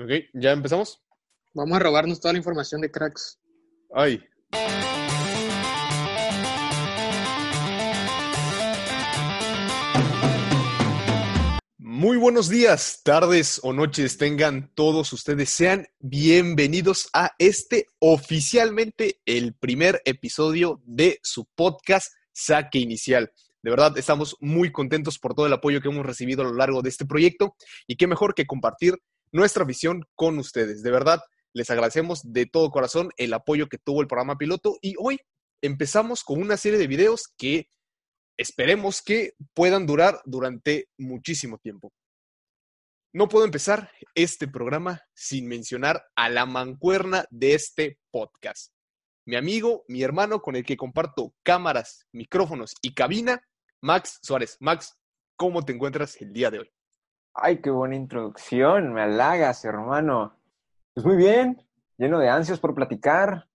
Ok, ¿ya empezamos? Vamos a robarnos toda la información de cracks. Ay. Muy buenos días, tardes o noches tengan todos ustedes. Sean bienvenidos a este oficialmente el primer episodio de su podcast Saque Inicial. De verdad, estamos muy contentos por todo el apoyo que hemos recibido a lo largo de este proyecto y qué mejor que compartir nuestra visión con ustedes. De verdad, les agradecemos de todo corazón el apoyo que tuvo el programa piloto y hoy empezamos con una serie de videos que esperemos que puedan durar durante muchísimo tiempo. No puedo empezar este programa sin mencionar a la mancuerna de este podcast. Mi amigo, mi hermano con el que comparto cámaras, micrófonos y cabina, Max Suárez. Max, ¿cómo te encuentras el día de hoy? Ay, qué buena introducción, me halagas, hermano. Pues muy bien, lleno de ansias por platicar.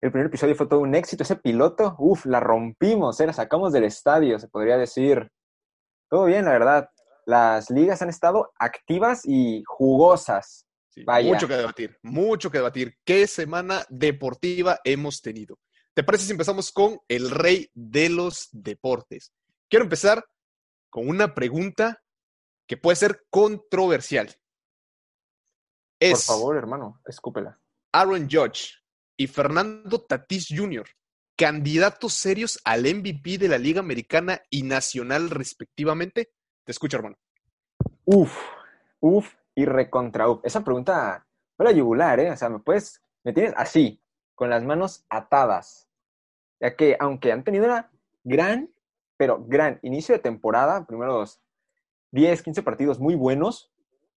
El primer episodio fue todo un éxito, ese piloto, uff, la rompimos, ¿eh? la sacamos del estadio, se podría decir. Todo bien, la verdad. Las ligas han estado activas y jugosas. Sí, mucho que debatir, mucho que debatir. ¿Qué semana deportiva hemos tenido? ¿Te parece si empezamos con el rey de los deportes? Quiero empezar con una pregunta que puede ser controversial. Es Por favor, hermano, escúpela. Aaron Judge y Fernando Tatís Jr., candidatos serios al MVP de la Liga Americana y Nacional respectivamente. Te escucho, hermano. Uf, uf y recontra uf. Esa pregunta la yugular, ¿eh? O sea, me puedes, me tienes así, con las manos atadas. Ya que aunque han tenido una gran, pero gran inicio de temporada, primeros 10, 15 partidos muy buenos,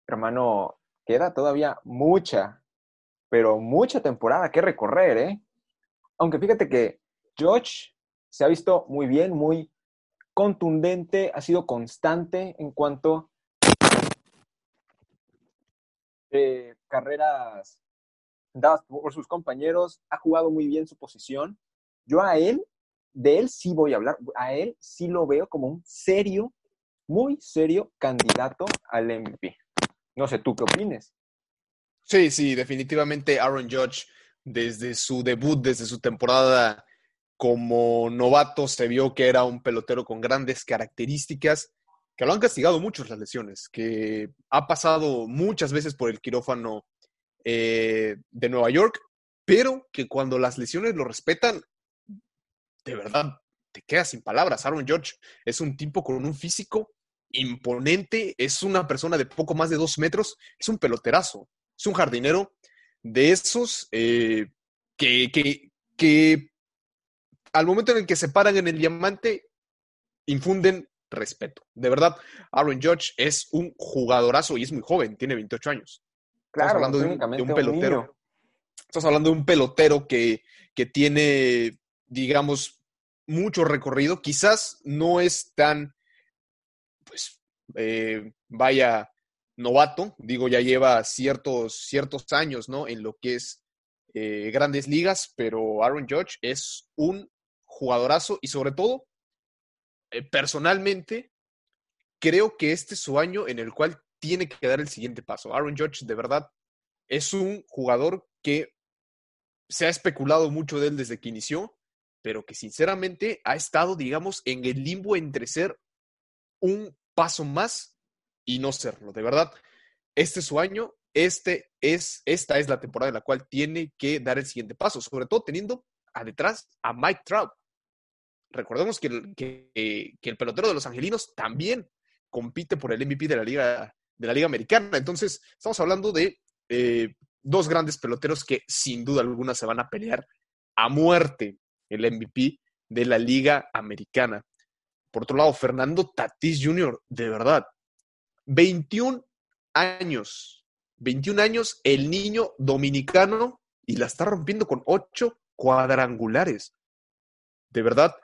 hermano, queda todavía mucha, pero mucha temporada que recorrer, ¿eh? Aunque fíjate que George se ha visto muy bien, muy contundente, ha sido constante en cuanto a carreras dadas por sus compañeros, ha jugado muy bien su posición. Yo a él, de él sí voy a hablar, a él sí lo veo como un serio muy serio candidato al MVP. No sé, ¿tú qué opines? Sí, sí, definitivamente Aaron Judge, desde su debut, desde su temporada como novato, se vio que era un pelotero con grandes características, que lo han castigado mucho las lesiones, que ha pasado muchas veces por el quirófano eh, de Nueva York, pero que cuando las lesiones lo respetan, de verdad, te quedas sin palabras. Aaron Judge es un tipo con un físico imponente, es una persona de poco más de dos metros, es un peloterazo, es un jardinero de esos eh, que, que, que al momento en el que se paran en el diamante, infunden respeto. De verdad, Aaron Judge es un jugadorazo y es muy joven, tiene 28 años. Claro, Estamos hablando de un, pelotero. Estamos hablando de un pelotero que, que tiene, digamos, mucho recorrido. Quizás no es tan pues, eh, vaya novato, digo, ya lleva ciertos, ciertos años, ¿no? En lo que es eh, grandes ligas, pero Aaron Judge es un jugadorazo y sobre todo, eh, personalmente, creo que este es su año en el cual tiene que dar el siguiente paso. Aaron Judge, de verdad, es un jugador que se ha especulado mucho de él desde que inició, pero que sinceramente ha estado, digamos, en el limbo entre ser un paso más y no serlo. De verdad, este es su año, este es, esta es la temporada en la cual tiene que dar el siguiente paso, sobre todo teniendo a detrás a Mike Trout. Recordemos que el, que, el pelotero de los angelinos también compite por el MVP de la Liga, de la Liga Americana. Entonces, estamos hablando de eh, dos grandes peloteros que sin duda alguna se van a pelear a muerte el MVP de la Liga Americana. Por otro lado, Fernando Tatís Jr., de verdad, 21 años, 21 años, el niño dominicano y la está rompiendo con 8 cuadrangulares. De verdad,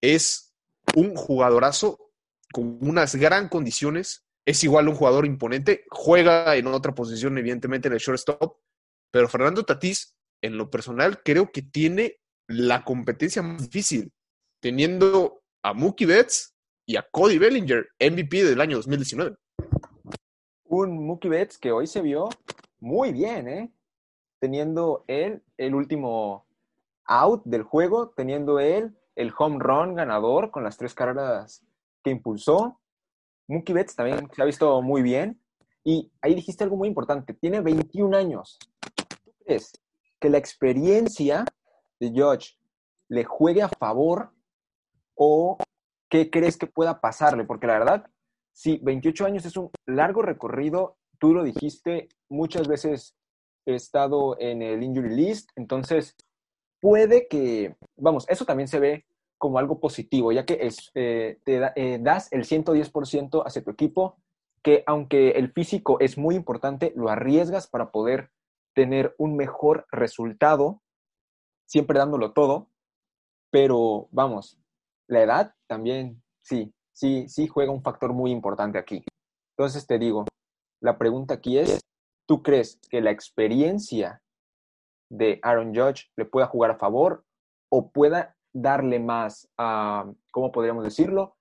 es un jugadorazo con unas gran condiciones. Es igual un jugador imponente. Juega en otra posición, evidentemente, en el shortstop. Pero Fernando Tatís, en lo personal, creo que tiene la competencia más difícil, teniendo a Mookie Betts y a Cody Bellinger, MVP del año 2019. Un Mookie Betts que hoy se vio muy bien, ¿eh? Teniendo él el último out del juego, teniendo él el home run ganador con las tres carreras que impulsó. Mookie Betts también se ha visto muy bien. Y ahí dijiste algo muy importante, tiene 21 años. ¿Tú crees que la experiencia de George le juegue a favor o qué crees que pueda pasarle? Porque la verdad, sí, 28 años es un largo recorrido, tú lo dijiste, muchas veces he estado en el injury list, entonces puede que, vamos, eso también se ve como algo positivo, ya que es, eh, te eh, das el 110% hacia tu equipo, que aunque el físico es muy importante, lo arriesgas para poder tener un mejor resultado, siempre dándolo todo, pero vamos, la edad también, sí, sí, sí juega un factor muy importante aquí. Entonces te digo, la pregunta aquí es, ¿tú crees que la experiencia de Aaron Judge le pueda jugar a favor o pueda darle más, a, ¿cómo podríamos decirlo?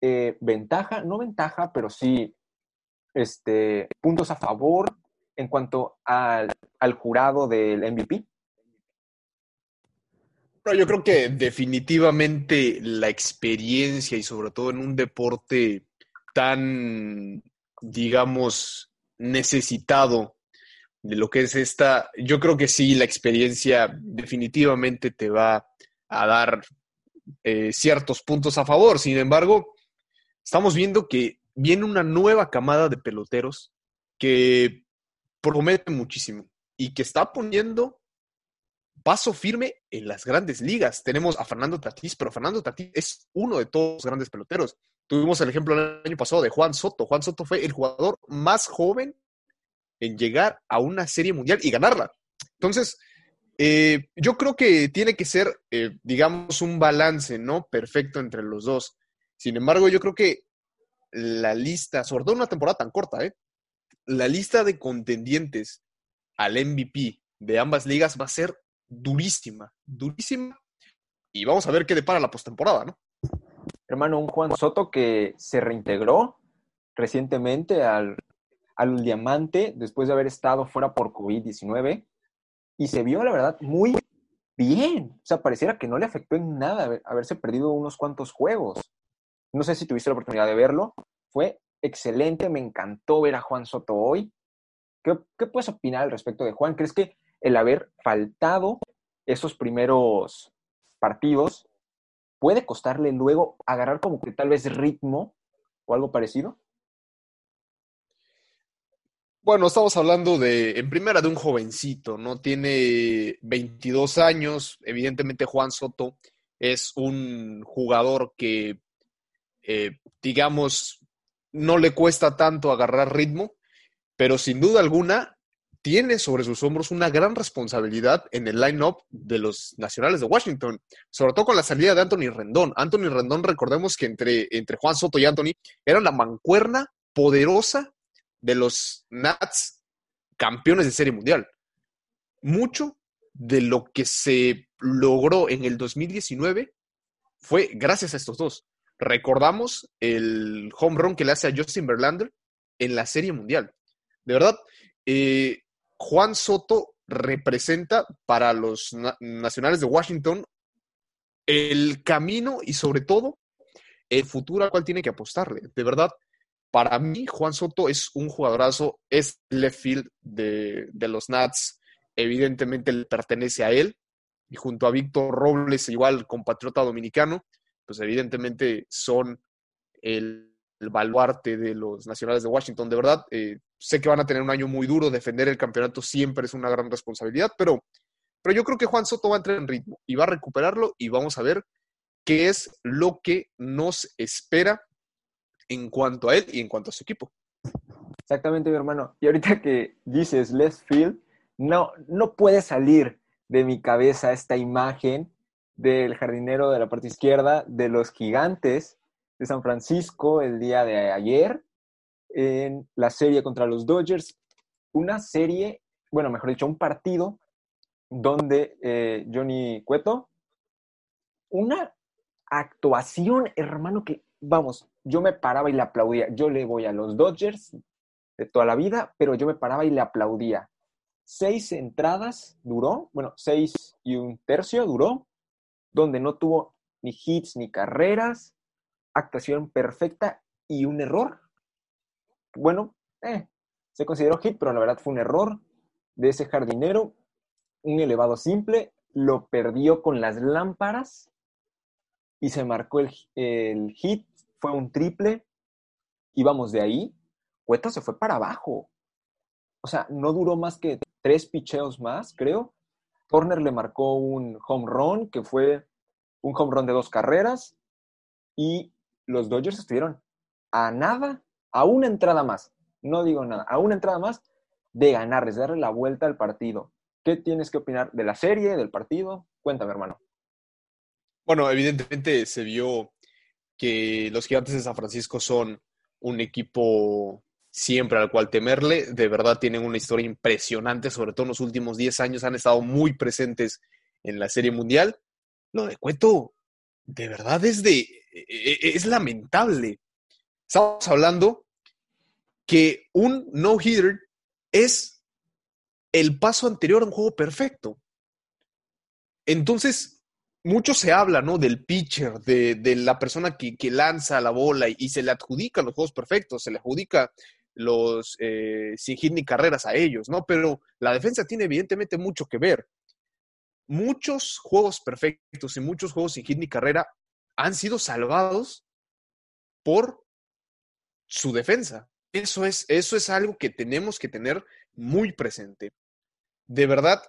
Eh, ventaja, no ventaja, pero sí este, puntos a favor en cuanto al, al jurado del MVP. Yo creo que definitivamente la experiencia y sobre todo en un deporte tan, digamos, necesitado de lo que es esta, yo creo que sí, la experiencia definitivamente te va a dar eh, ciertos puntos a favor. Sin embargo, estamos viendo que viene una nueva camada de peloteros que promete muchísimo y que está poniendo paso firme en las grandes ligas. Tenemos a Fernando Tatís, pero Fernando Tatís es uno de todos los grandes peloteros. Tuvimos el ejemplo el año pasado de Juan Soto. Juan Soto fue el jugador más joven en llegar a una serie mundial y ganarla. Entonces, eh, yo creo que tiene que ser, eh, digamos, un balance, ¿no? Perfecto entre los dos. Sin embargo, yo creo que la lista, sobre todo en una temporada tan corta, ¿eh? La lista de contendientes al MVP de ambas ligas va a ser durísima, durísima. Y vamos a ver qué depara la postemporada, ¿no? Hermano, un Juan Soto que se reintegró recientemente al, al Diamante después de haber estado fuera por COVID-19 y se vio, la verdad, muy bien. O sea, pareciera que no le afectó en nada haberse perdido unos cuantos juegos. No sé si tuviste la oportunidad de verlo. Fue excelente, me encantó ver a Juan Soto hoy. ¿Qué, qué puedes opinar al respecto de Juan? ¿Crees que el haber faltado esos primeros partidos puede costarle luego agarrar como que tal vez ritmo o algo parecido? Bueno, estamos hablando de, en primera, de un jovencito, ¿no? Tiene 22 años. Evidentemente, Juan Soto es un jugador que, eh, digamos, no le cuesta tanto agarrar ritmo, pero sin duda alguna tiene sobre sus hombros una gran responsabilidad en el line-up de los nacionales de Washington, sobre todo con la salida de Anthony Rendón. Anthony Rendón, recordemos que entre, entre Juan Soto y Anthony era la mancuerna poderosa de los Nats campeones de Serie Mundial. Mucho de lo que se logró en el 2019 fue gracias a estos dos. Recordamos el home run que le hace a Justin Verlander en la Serie Mundial. De verdad, eh, Juan Soto representa para los nacionales de Washington el camino y sobre todo el futuro al cual tiene que apostarle. De verdad, para mí, Juan Soto es un jugadorazo, es left field de, los Nats, evidentemente le pertenece a él, y junto a Víctor Robles, igual compatriota dominicano, pues evidentemente son el, baluarte de los nacionales de Washington. De verdad, eh, sé que van a tener un año muy duro, defender el campeonato siempre es una gran responsabilidad, pero, pero yo creo que Juan Soto va a entrar en ritmo y va a recuperarlo y vamos a ver qué es lo que nos espera en cuanto a él y en cuanto a su equipo. Exactamente, mi hermano. Y ahorita que dices left field, no, no puede salir de mi cabeza esta imagen del jardinero de la parte izquierda de los gigantes de San Francisco el día de ayer en la serie contra los Dodgers. Una serie, bueno, mejor dicho, un partido donde eh, Johnny Cueto, una actuación, hermano, que, vamos, yo me paraba y le aplaudía. Yo le voy a los Dodgers, de toda la vida, pero yo me paraba y le aplaudía. Seis entradas duró, bueno, seis y un tercio duró, donde no tuvo ni hits ni carreras, actuación perfecta y un error. Bueno, eh, se consideró hit, pero la verdad fue un error de ese jardinero, un elevado simple, lo perdió con las lámparas y se marcó el, el hit, fue un triple, y vamos de ahí, Cueto se fue para abajo. O sea, no duró más que tres picheos más, creo. Turner le marcó un home run, que fue un home run de dos carreras, y los Dodgers estuvieron a nada, a una entrada más, no digo nada, a una entrada más de ganarles, de darle la vuelta al partido. ¿Qué tienes que opinar de la serie, del partido? Cuéntame, hermano. Bueno, evidentemente se vio que los gigantes de San Francisco son un equipo siempre al cual temerle. De verdad tienen una historia impresionante, sobre todo en los últimos 10 años han estado muy presentes en la Serie Mundial. Lo de Cueto, de verdad es de e, e, es lamentable. Estamos hablando que un no-hitter es el paso anterior a un juego perfecto. Entonces, mucho se habla, ¿no? Del pitcher, de, la persona que, lanza la bola y, se le adjudica los juegos perfectos, se le adjudica los eh, sin hit ni carreras a ellos, ¿no? Pero la defensa tiene evidentemente mucho que ver. Muchos juegos perfectos y muchos juegos sin hit ni carrera han sido salvados por su defensa. Eso es, eso es algo que tenemos que tener muy presente. De verdad,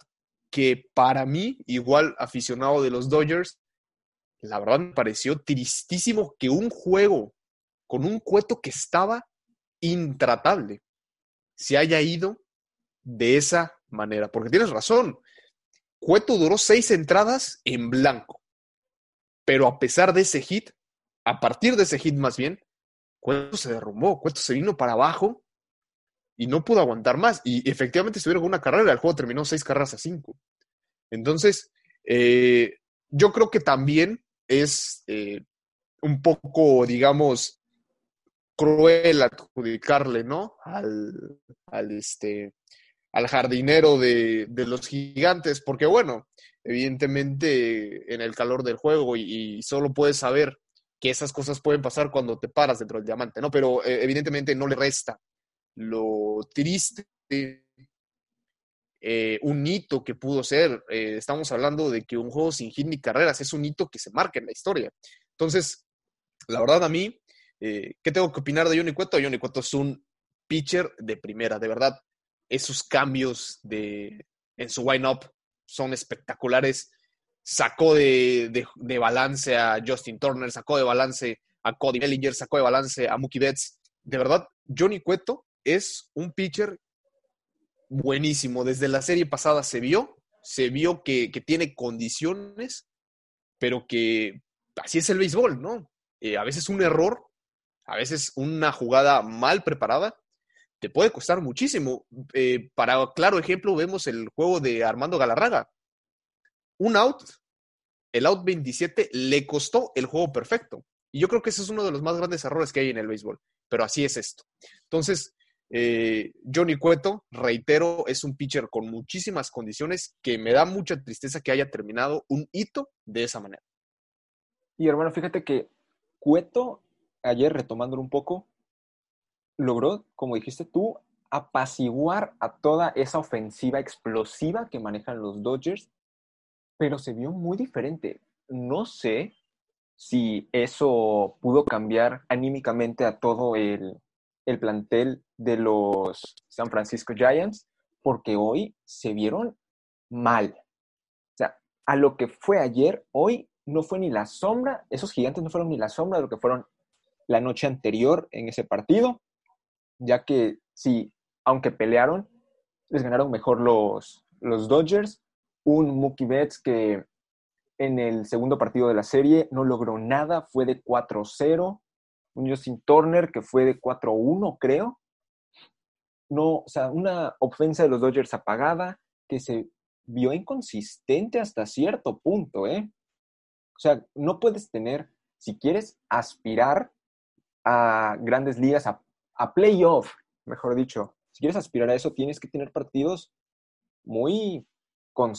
que para mí, igual aficionado de los Dodgers, la verdad me pareció tristísimo que un juego con un cueto que estaba intratable se haya ido de esa manera. Porque tienes razón, Cueto duró seis entradas en blanco. Pero a pesar de ese hit, a partir de ese hit más bien, Cueto se derrumbó, Cueto se vino para abajo y no pudo aguantar más. Y efectivamente estuvieron con una carrera, el juego terminó seis carreras a cinco. Entonces, eh, yo creo que también es eh, un poco, digamos, cruel adjudicarle, ¿no? Al, al, este, al jardinero de, los gigantes, porque bueno, evidentemente en el calor del juego y, solo puedes saber que esas cosas pueden pasar cuando te paras dentro del diamante, ¿no? Pero eh, evidentemente no le resta lo triste, eh, un hito que pudo ser. Eh, estamos hablando de que un juego sin hit ni carreras es un hito que se marca en la historia. Entonces, la verdad a mí, ¿qué tengo que opinar de? Johnny Cueto es un pitcher de primera, de verdad. Esos cambios de, en su line-up son espectaculares. Sacó de, de balance a Justin Turner, sacó de balance a Cody Bellinger, sacó de balance a Mookie Betts. De verdad, Johnny Cueto es un pitcher buenísimo. Desde la serie pasada se vio, se vio que, tiene condiciones, pero que así es el béisbol, ¿no? Eh, a veces un error, a veces una jugada mal preparada, te puede costar muchísimo. Eh, para claro ejemplo, vemos el juego de Armando Galarraga. Un out, el out 27, le costó el juego perfecto. Y yo creo que ese es uno de los más grandes errores que hay en el béisbol. Pero así es esto. Entonces, eh, Johnny Cueto, reitero, es un pitcher con muchísimas condiciones que me da mucha tristeza que haya terminado un hito de esa manera. Y hermano, fíjate que Cueto, ayer retomándolo un poco, logró, como dijiste tú, apaciguar a toda esa ofensiva explosiva que manejan los Dodgers, pero se vio muy diferente. No sé si eso pudo cambiar anímicamente a todo el, el plantel de los San Francisco Giants porque hoy se vieron mal. O sea, a lo que fue ayer, hoy no fue ni la sombra, esos gigantes no fueron ni la sombra de lo que fueron la noche anterior en ese partido, ya que sí, aunque pelearon, les ganaron mejor los, los Dodgers. Un Mookie Betts que en el segundo partido de la serie no logró nada, fue de 4-0 un Justin Turner que fue de 4-1, creo. No, o sea, una ofensa de los Dodgers apagada que se vio inconsistente hasta cierto punto, ¿eh? O sea, no puedes tener, si quieres aspirar a grandes ligas, a, a playoff, mejor dicho, si quieres aspirar a eso, tienes que tener partidos muy,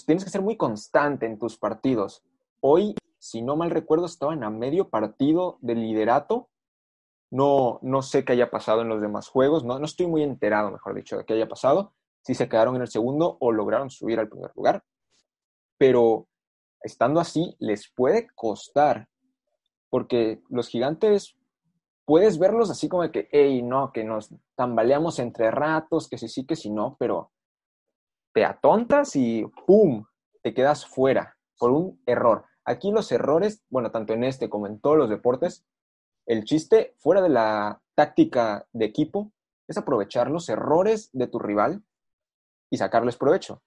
tienes que ser muy constante en tus partidos. Hoy, si no mal recuerdo, estaban a medio partido de liderato. No, no sé qué haya pasado en los demás juegos, no, no estoy muy enterado, mejor dicho, de qué haya pasado, si se quedaron en el segundo o lograron subir al primer lugar. Pero estando así, les puede costar, porque los gigantes puedes verlos así como de que, hey, no, que nos tambaleamos entre ratos, que sí, sí, que sí, no, pero te atontas y ¡pum! te quedas fuera por un error. Aquí los errores, bueno, tanto en este como en todos los deportes, el chiste fuera de la táctica de equipo es aprovechar los errores de tu rival y sacarles provecho,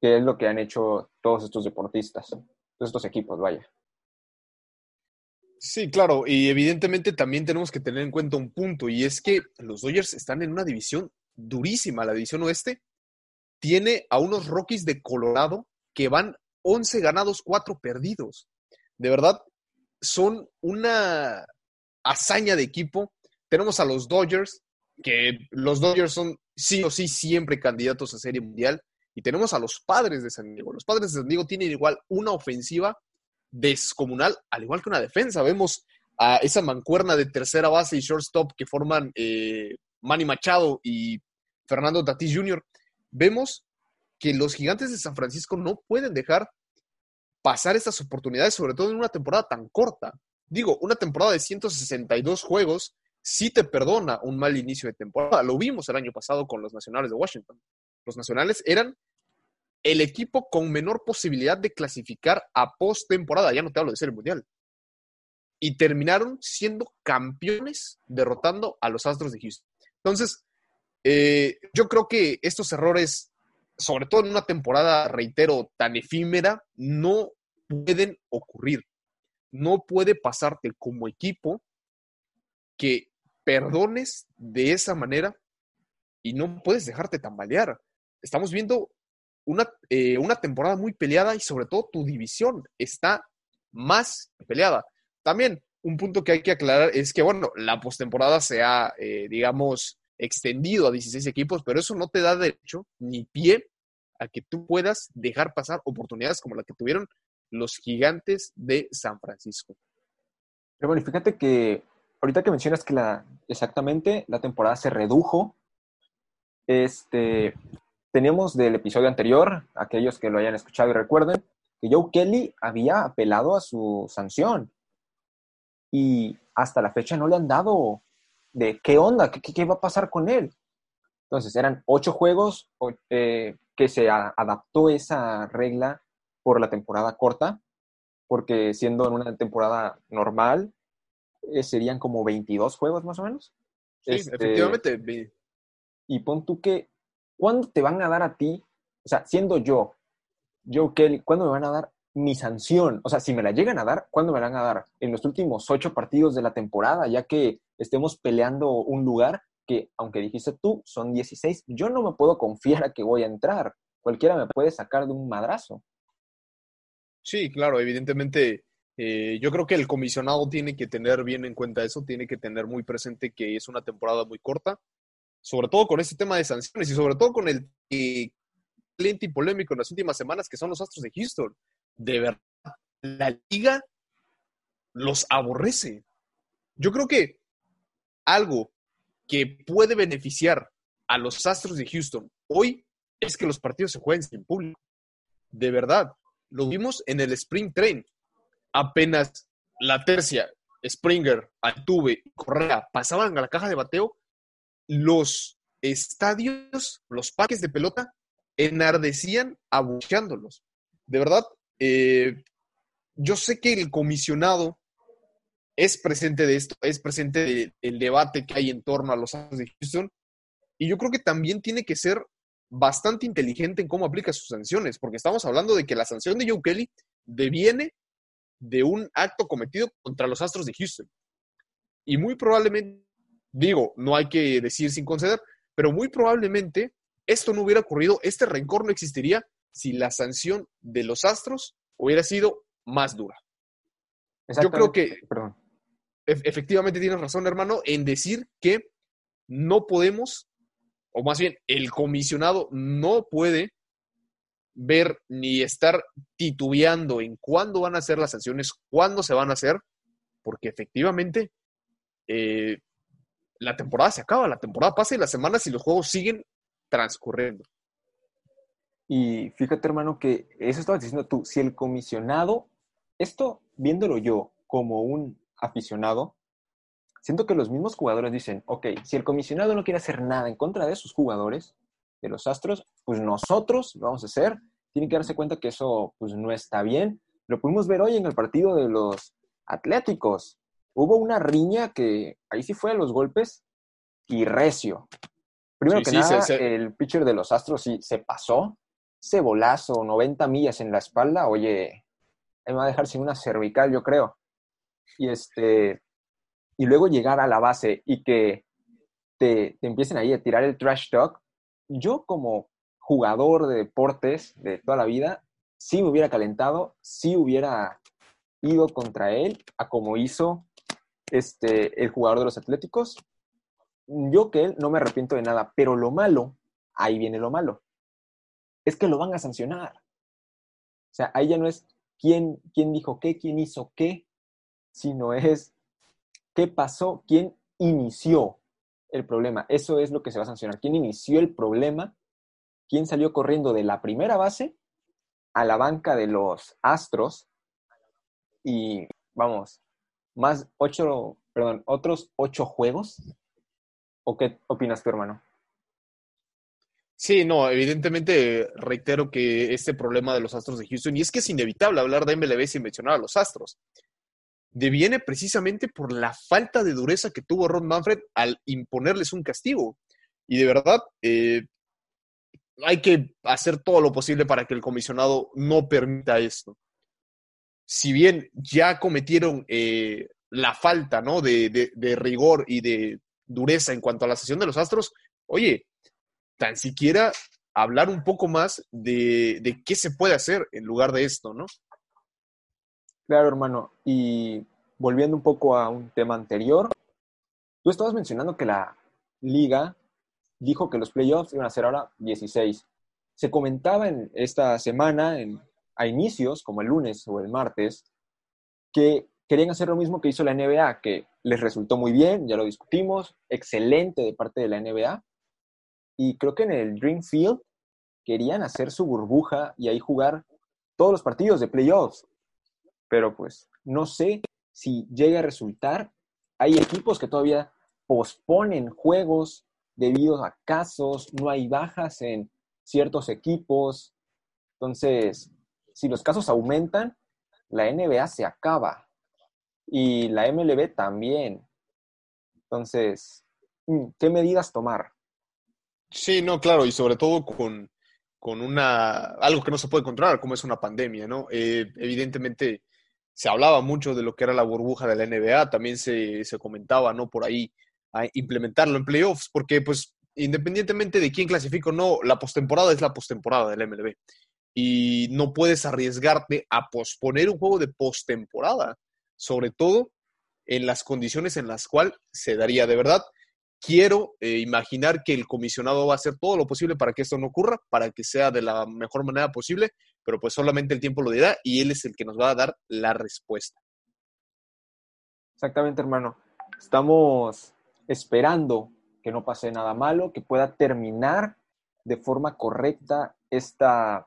que es lo que han hecho todos estos deportistas, todos estos equipos, vaya. Sí, claro, y evidentemente también tenemos que tener en cuenta un punto, y es que los Dodgers están en una división durísima, la división oeste. Tiene a unos Rockies de Colorado que van 11 ganados, 4 perdidos. De verdad, son una hazaña de equipo. Tenemos a los Dodgers, que los Dodgers son sí o sí siempre candidatos a Serie Mundial. Y tenemos a los padres de San Diego. Los padres de San Diego tienen igual una ofensiva descomunal, al igual que una defensa. Vemos a esa mancuerna de tercera base y shortstop que forman eh, Manny Machado y Fernando Tatis Jr. Vemos que los gigantes de San Francisco no pueden dejar pasar estas oportunidades, sobre todo en una temporada tan corta. Digo, una temporada de 162 juegos sí te perdona un mal inicio de temporada. Lo vimos el año pasado con los Nacionales de Washington. Los Nacionales eran el equipo con menor posibilidad de clasificar a postemporada, ya no te hablo de ser el mundial. Y terminaron siendo campeones derrotando a los Astros de Houston. Entonces, eh, yo creo que estos errores, sobre todo en una temporada, reitero, tan efímera, no pueden ocurrir. No puede pasarte como equipo que perdones de esa manera y no puedes dejarte tambalear. Estamos viendo una, eh, una temporada muy peleada y sobre todo tu división está más peleada. También un punto que hay que aclarar es que, bueno, la postemporada se ha, eh, digamos, extendido a 16 equipos, pero eso no te da derecho ni pie a que tú puedas dejar pasar oportunidades como la que tuvieron los gigantes de San Francisco. Pero bueno, fíjate que ahorita que mencionas que la, exactamente la temporada se redujo, este, Teníamos del episodio anterior, aquellos que lo hayan escuchado y recuerden, que Joe Kelly había apelado a su sanción y hasta la fecha no le han dado de qué onda, qué, va a pasar con él. Entonces, eran ocho juegos eh, que se adaptó esa regla por la temporada corta, porque siendo en una temporada normal, eh, serían como 22 juegos más o menos. Sí, este, efectivamente. Y pon tú que ¿cuándo te van a dar a ti, o sea, siendo yo, Joe Kelly, ¿cuándo me van a dar mi sanción? O sea, si me la llegan a dar, ¿cuándo me la van a dar? En los últimos ocho partidos de la temporada, ya que estemos peleando un lugar que, aunque dijiste tú, son 16, yo no me puedo confiar a que voy a entrar. Cualquiera me puede sacar de un madrazo. Sí, claro, evidentemente. Eh, yo creo que el comisionado tiene que tener bien en cuenta eso, tiene que tener muy presente que es una temporada muy corta, sobre todo con este tema de sanciones y sobre todo con el cliente y polémico en las últimas semanas que son los Astros de Houston. De verdad, la liga los aborrece. Yo creo que algo que puede beneficiar a los Astros de Houston hoy es que los partidos se jueguen sin público. De verdad, lo vimos en el Spring Train. Apenas la tercia, Springer, Altuve Correa pasaban a la caja de bateo, los estadios, los parques de pelota, enardecían abucheándolos. De verdad, eh, yo sé que el comisionado es presente de esto, es presente del debate que hay en torno a los Astros de Houston, y yo creo que también tiene que ser bastante inteligente en cómo aplica sus sanciones, porque estamos hablando de que la sanción de Joe Kelly deviene de un acto cometido contra los Astros de Houston. Y muy probablemente Digo, no hay que decir sin conceder, pero muy probablemente esto no hubiera ocurrido, este rencor no existiría si la sanción de los Astros hubiera sido más dura. Yo creo que efectivamente tienes razón, hermano, en decir que no podemos o más bien el comisionado no puede ver ni estar titubeando en cuándo van a ser las sanciones, cuándo se van a hacer, porque efectivamente eh, la temporada se acaba, la temporada pasa y las semanas y los juegos siguen transcurriendo. Y fíjate, hermano, que eso estabas diciendo tú, si el comisionado, esto viéndolo yo como un aficionado, siento que los mismos jugadores dicen, ok, si el comisionado no quiere hacer nada en contra de sus jugadores, de los Astros, pues nosotros lo vamos a hacer. Tienen que darse cuenta que eso pues no está bien. Lo pudimos ver hoy en el partido de los Atléticos. Hubo una riña que ahí sí fue a los golpes y recio. Primero que nada, el pitcher de los Astros sí se pasó. Ese bolazo, 90 millas en la espalda, oye, me va a dejar sin una cervical, yo creo. Y este, y luego llegar a la base y que te, te empiecen ahí a tirar el trash talk, yo como jugador de deportes de toda la vida, sí me hubiera calentado, sí hubiera ido contra él, a como hizo este, el jugador de los Atléticos. Yo que él no me arrepiento de nada, pero lo malo, ahí viene lo malo, es que lo van a sancionar. O sea, ahí ya no es quién, quién dijo qué, quién hizo qué, sino es qué pasó, quién inició el problema. Eso es lo que se va a sancionar. ¿Quién inició el problema? ¿Quién salió corriendo de la primera base a la banca de los Astros? Y vamos, más ocho, perdón, otros ocho juegos. ¿O qué opinas tú, hermano? Sí, no, evidentemente reitero que este problema de los Astros de Houston, y es que es inevitable hablar de MLB sin mencionar a los Astros deviene precisamente por la falta de dureza que tuvo Ron Manfred al imponerles un castigo. Y de verdad, eh, hay que hacer todo lo posible para que el comisionado no permita esto. Si bien ya cometieron eh, la falta ¿no? de, rigor y de dureza en cuanto a la sesión de los Astros, oye, tan siquiera hablar un poco más de, de qué se puede hacer en lugar de esto, ¿no? Claro, hermano. Y volviendo un poco a un tema anterior, tú estabas mencionando que la liga dijo que los playoffs iban a ser ahora 16. Se comentaba en esta semana, en, a inicios, como el lunes o el martes, que querían hacer lo mismo que hizo la NBA, que les resultó muy bien, ya lo discutimos, excelente de parte de la NBA. Y creo que en el Dream Field querían hacer su burbuja y ahí jugar todos los partidos de playoffs pero pues no sé si llega a resultar. Hay equipos que todavía posponen juegos debido a casos, no hay bajas en ciertos equipos. Entonces, si los casos aumentan, la NBA se acaba y la MLB también. Entonces, mm, ¿qué medidas tomar? Sí, no, claro, y sobre todo con, una, algo que no se puede controlar, como es una pandemia, ¿no? Eh, evidentemente, se hablaba mucho de lo que era la burbuja de la NBA, también se, comentaba, ¿no? Por ahí, a implementarlo en playoffs, porque pues independientemente de quién clasifica o no, la postemporada es la postemporada del MLB. Y no puedes arriesgarte a posponer un juego de postemporada, sobre todo en las condiciones en las cuales se daría. De verdad, quiero eh, imaginar que el comisionado va a hacer todo lo posible para que esto no ocurra, para que sea de la mejor manera posible, pero pues solamente el tiempo lo dirá y él es el que nos va a dar la respuesta. Exactamente, hermano. Estamos esperando que no pase nada malo, que pueda terminar de forma correcta esta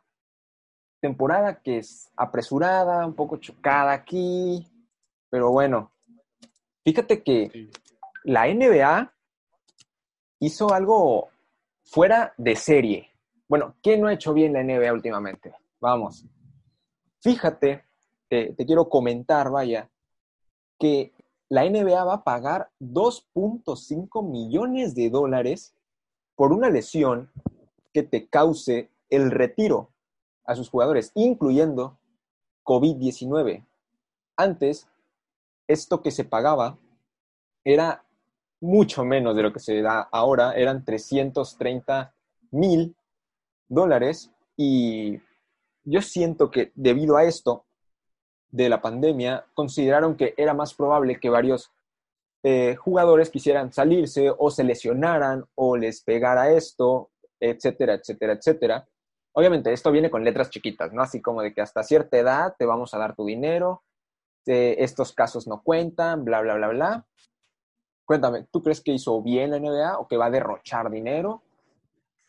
temporada que es apresurada, un poco chocada aquí, pero bueno, fíjate que la NBA hizo algo fuera de serie. Bueno, ¿qué no ha hecho bien la NBA últimamente? Vamos. Fíjate, te quiero comentar, vaya, que la NBA va a pagar 2.5 millones de dólares por una lesión que te cause el retiro a sus jugadores, incluyendo COVID-19. Antes, esto que se pagaba era mucho menos de lo que se da ahora, eran 330 mil dólares y yo siento que debido a esto de la pandemia, consideraron que era más probable que varios eh, jugadores quisieran salirse o se lesionaran o les pegara esto, etcétera, etcétera, etcétera. Obviamente esto viene con letras chiquitas, ¿no? Así como de que hasta cierta edad te vamos a dar tu dinero, estos casos no cuentan, bla, bla, bla, bla. Cuéntame, ¿tú crees que hizo bien la NBA o que va a derrochar dinero?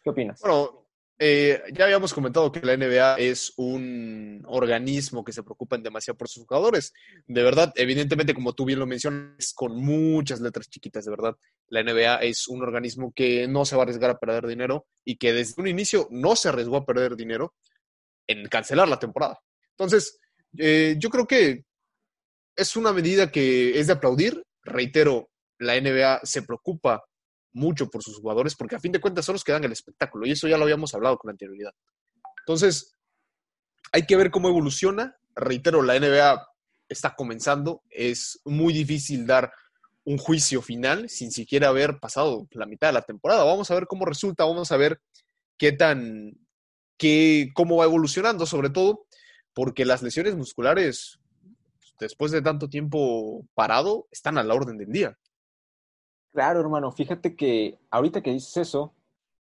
¿Qué opinas? Bueno, eh, ya habíamos comentado que la NBA es un organismo que se preocupa en demasiado por sus jugadores. De verdad, evidentemente, como tú bien lo mencionas, con muchas letras chiquitas, de verdad. La NBA es un organismo que no se va a arriesgar a perder dinero y que desde un inicio no se arriesgó a perder dinero en cancelar la temporada. Entonces, eh, yo creo que es una medida que es de aplaudir. Reitero, la NBA se preocupa mucho por sus jugadores, porque a fin de cuentas son los que dan el espectáculo, y eso ya lo habíamos hablado con anterioridad. Entonces, hay que ver cómo evoluciona. Reitero, la NBA está comenzando, es muy difícil dar un juicio final sin siquiera haber pasado la mitad de la temporada. Vamos a ver cómo resulta, vamos a ver qué tan, qué, cómo va evolucionando, sobre todo porque las lesiones musculares, después de tanto tiempo parado, están a la orden del día. Claro, hermano, fíjate que ahorita que dices eso,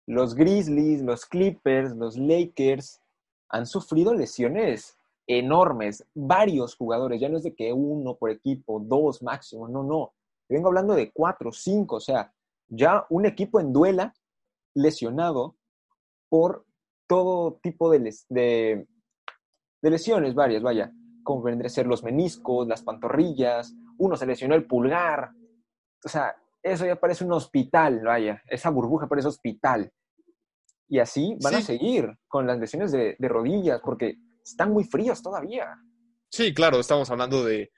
los Grizzlies, los Clippers, los Lakers han sufrido lesiones enormes. Varios jugadores, ya no es de que uno por equipo, dos máximo, no, no. vengo hablando de cuatro, cinco, o sea, ya un equipo en duela lesionado por todo tipo de, de, lesiones, varias, vaya, como vendría a ser los meniscos, las pantorrillas, uno se lesionó el pulgar. O sea, eso ya parece un hospital, vaya, esa burbuja parece hospital. Y así van a seguir con las lesiones de, rodillas, porque están muy fríos todavía. Sí, claro, estamos hablando de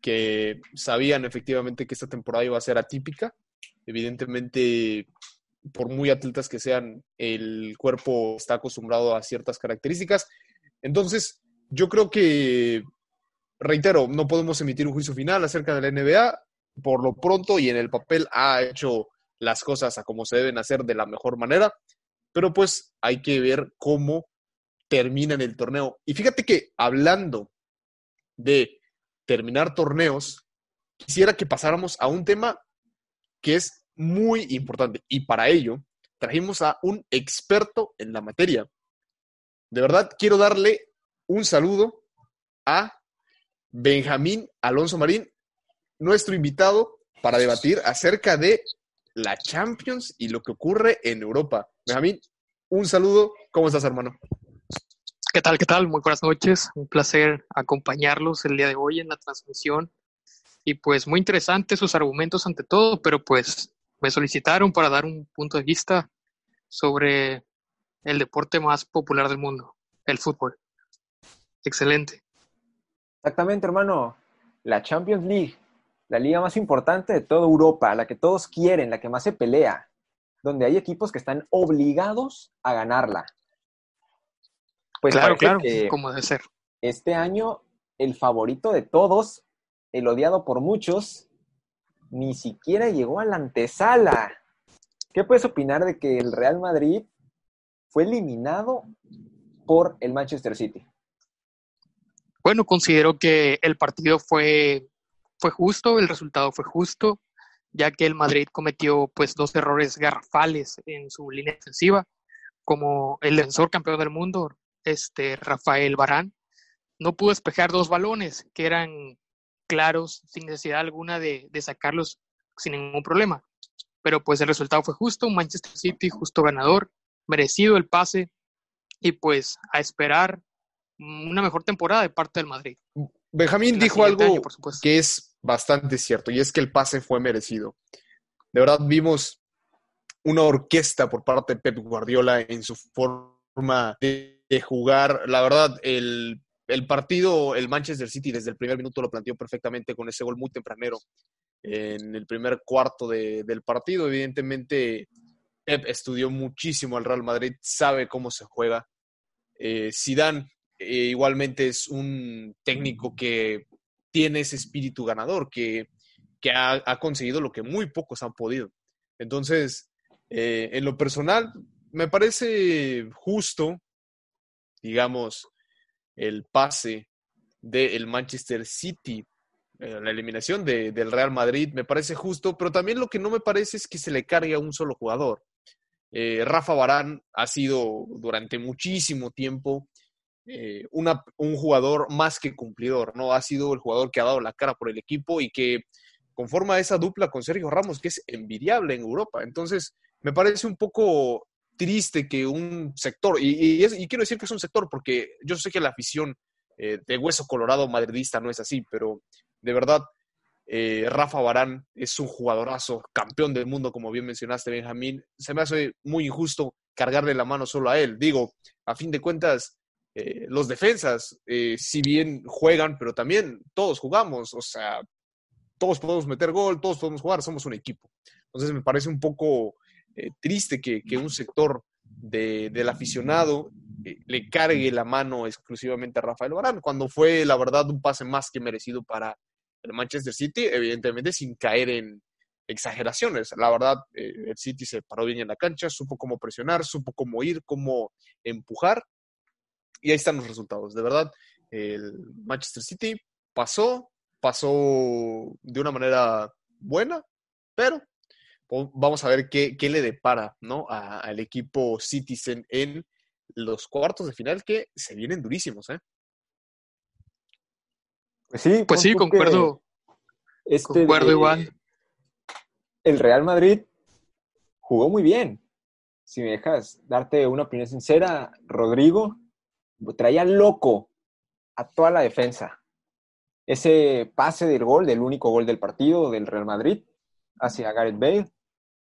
que sabían efectivamente que esta temporada iba a ser atípica. Evidentemente, por muy atletas que sean, el cuerpo está acostumbrado a ciertas características. Entonces, yo creo que, reitero, no podemos emitir un juicio final acerca de la NBA por lo pronto y en el papel ha hecho las cosas a como se deben hacer de la mejor manera, pero pues hay que ver cómo termina en el torneo. Y fíjate que hablando de terminar torneos, quisiera que pasáramos a un tema que es muy importante y para ello trajimos a un experto en la materia. De verdad, quiero darle un saludo a Benjamín Alonso Marín, nuestro invitado para debatir acerca de la Champions y lo que ocurre en Europa. Benjamín, un saludo. ¿Cómo estás, hermano? ¿Qué tal? ¿Qué tal? Muy buenas noches. Un placer acompañarlos el día de hoy en la transmisión. Y pues muy interesantes sus argumentos ante todo, pero pues me solicitaron para dar un punto de vista sobre el deporte más popular del mundo, el fútbol. Excelente. Exactamente, hermano. La Champions League la liga más importante de toda Europa, la que todos quieren, la que más se pelea, donde hay equipos que están obligados a ganarla. Pues claro, claro, como debe ser. Este año, el favorito de todos, el odiado por muchos, ni siquiera llegó a la antesala. ¿Qué puedes opinar de que el Real Madrid fue eliminado por el Manchester City? Bueno, considero que el partido fue fue justo, el resultado fue justo, ya que el Madrid cometió pues dos errores garrafales en su línea defensiva, como el defensor campeón del mundo, este Rafael Barán, no pudo despejar dos balones que eran claros, sin necesidad alguna de, de sacarlos sin ningún problema. Pero pues el resultado fue justo, Manchester City justo ganador, merecido el pase y pues a esperar una mejor temporada de parte del Madrid. Benjamín dijo algo que es bastante cierto, y es que el pase fue merecido. De verdad vimos una orquesta por parte de Pep Guardiola en su forma de, jugar. La verdad, el, partido, el Manchester City desde el primer minuto lo planteó perfectamente con ese gol muy tempranero en el primer cuarto del partido. Evidentemente, Pep estudió muchísimo al Real Madrid, sabe cómo se juega. Eh, Zidane eh, igualmente es un técnico que tiene ese espíritu ganador, que, ha, conseguido lo que muy pocos han podido. Entonces, eh, en lo personal, me parece justo, digamos, el pase del Manchester City. eh, la eliminación de, del Real Madrid me parece justo, pero también lo que no me parece es que se le cargue a un solo jugador. Eh, Rafa Barán ha sido durante muchísimo tiempo eh, un jugador más que cumplidor, ¿no? Ha sido el jugador que ha dado la cara por el equipo y que conforma esa dupla con Sergio Ramos, que es envidiable en Europa. Entonces, me parece un poco triste que un sector, y, y, quiero decir que es un sector porque yo sé que la afición eh, de hueso colorado madridista no es así, pero de verdad, eh, Rafa Barán es un jugadorazo, campeón del mundo, como bien mencionaste, Benjamín. Se me hace muy injusto cargarle la mano solo a él. Digo, a fin de cuentas, eh, los defensas, si bien juegan, pero también todos jugamos, o sea, todos podemos meter gol, todos podemos jugar, somos un equipo. Entonces me parece un poco triste que, un sector del aficionado le cargue la mano exclusivamente a Rafael Barán, cuando fue, la verdad, un pase más que merecido para el Manchester City, evidentemente sin caer en exageraciones. La verdad, eh, el City se paró bien en la cancha, supo cómo presionar, supo cómo ir, cómo empujar, y ahí están los resultados. De verdad, el Manchester City pasó, pasó de una manera buena, pero vamos a ver qué, qué le depara ¿no? al equipo Citizen en los cuartos de final que se vienen durísimos, ¿eh? Pues sí, pues sí, concuerdo. Este concuerdo igual. El Real Madrid jugó muy bien. Si me dejas darte una opinión sincera, Rodrigo traía loco a toda la defensa. Ese pase del gol, del único gol del partido del Real Madrid hacia Gareth Bale,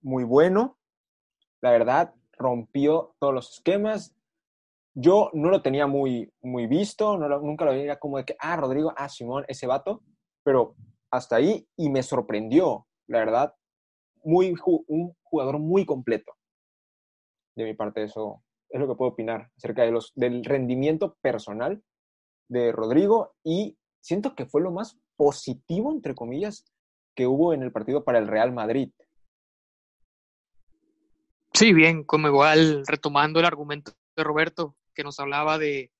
muy bueno. La verdad, rompió todos los esquemas, yo no lo tenía muy, muy visto, no nunca lo veía como de que, ah, Rodrigo, ah, Simón, ese vato, pero hasta ahí y me sorprendió, la verdad, muy, un jugador muy completo. De mi parte, eso es lo que puedo opinar acerca de los, del rendimiento personal de Rodrigo y siento que fue lo más positivo, entre comillas, que hubo en el partido para el Real Madrid. Sí, bien, como igual retomando el argumento de Roberto, que nos hablaba de,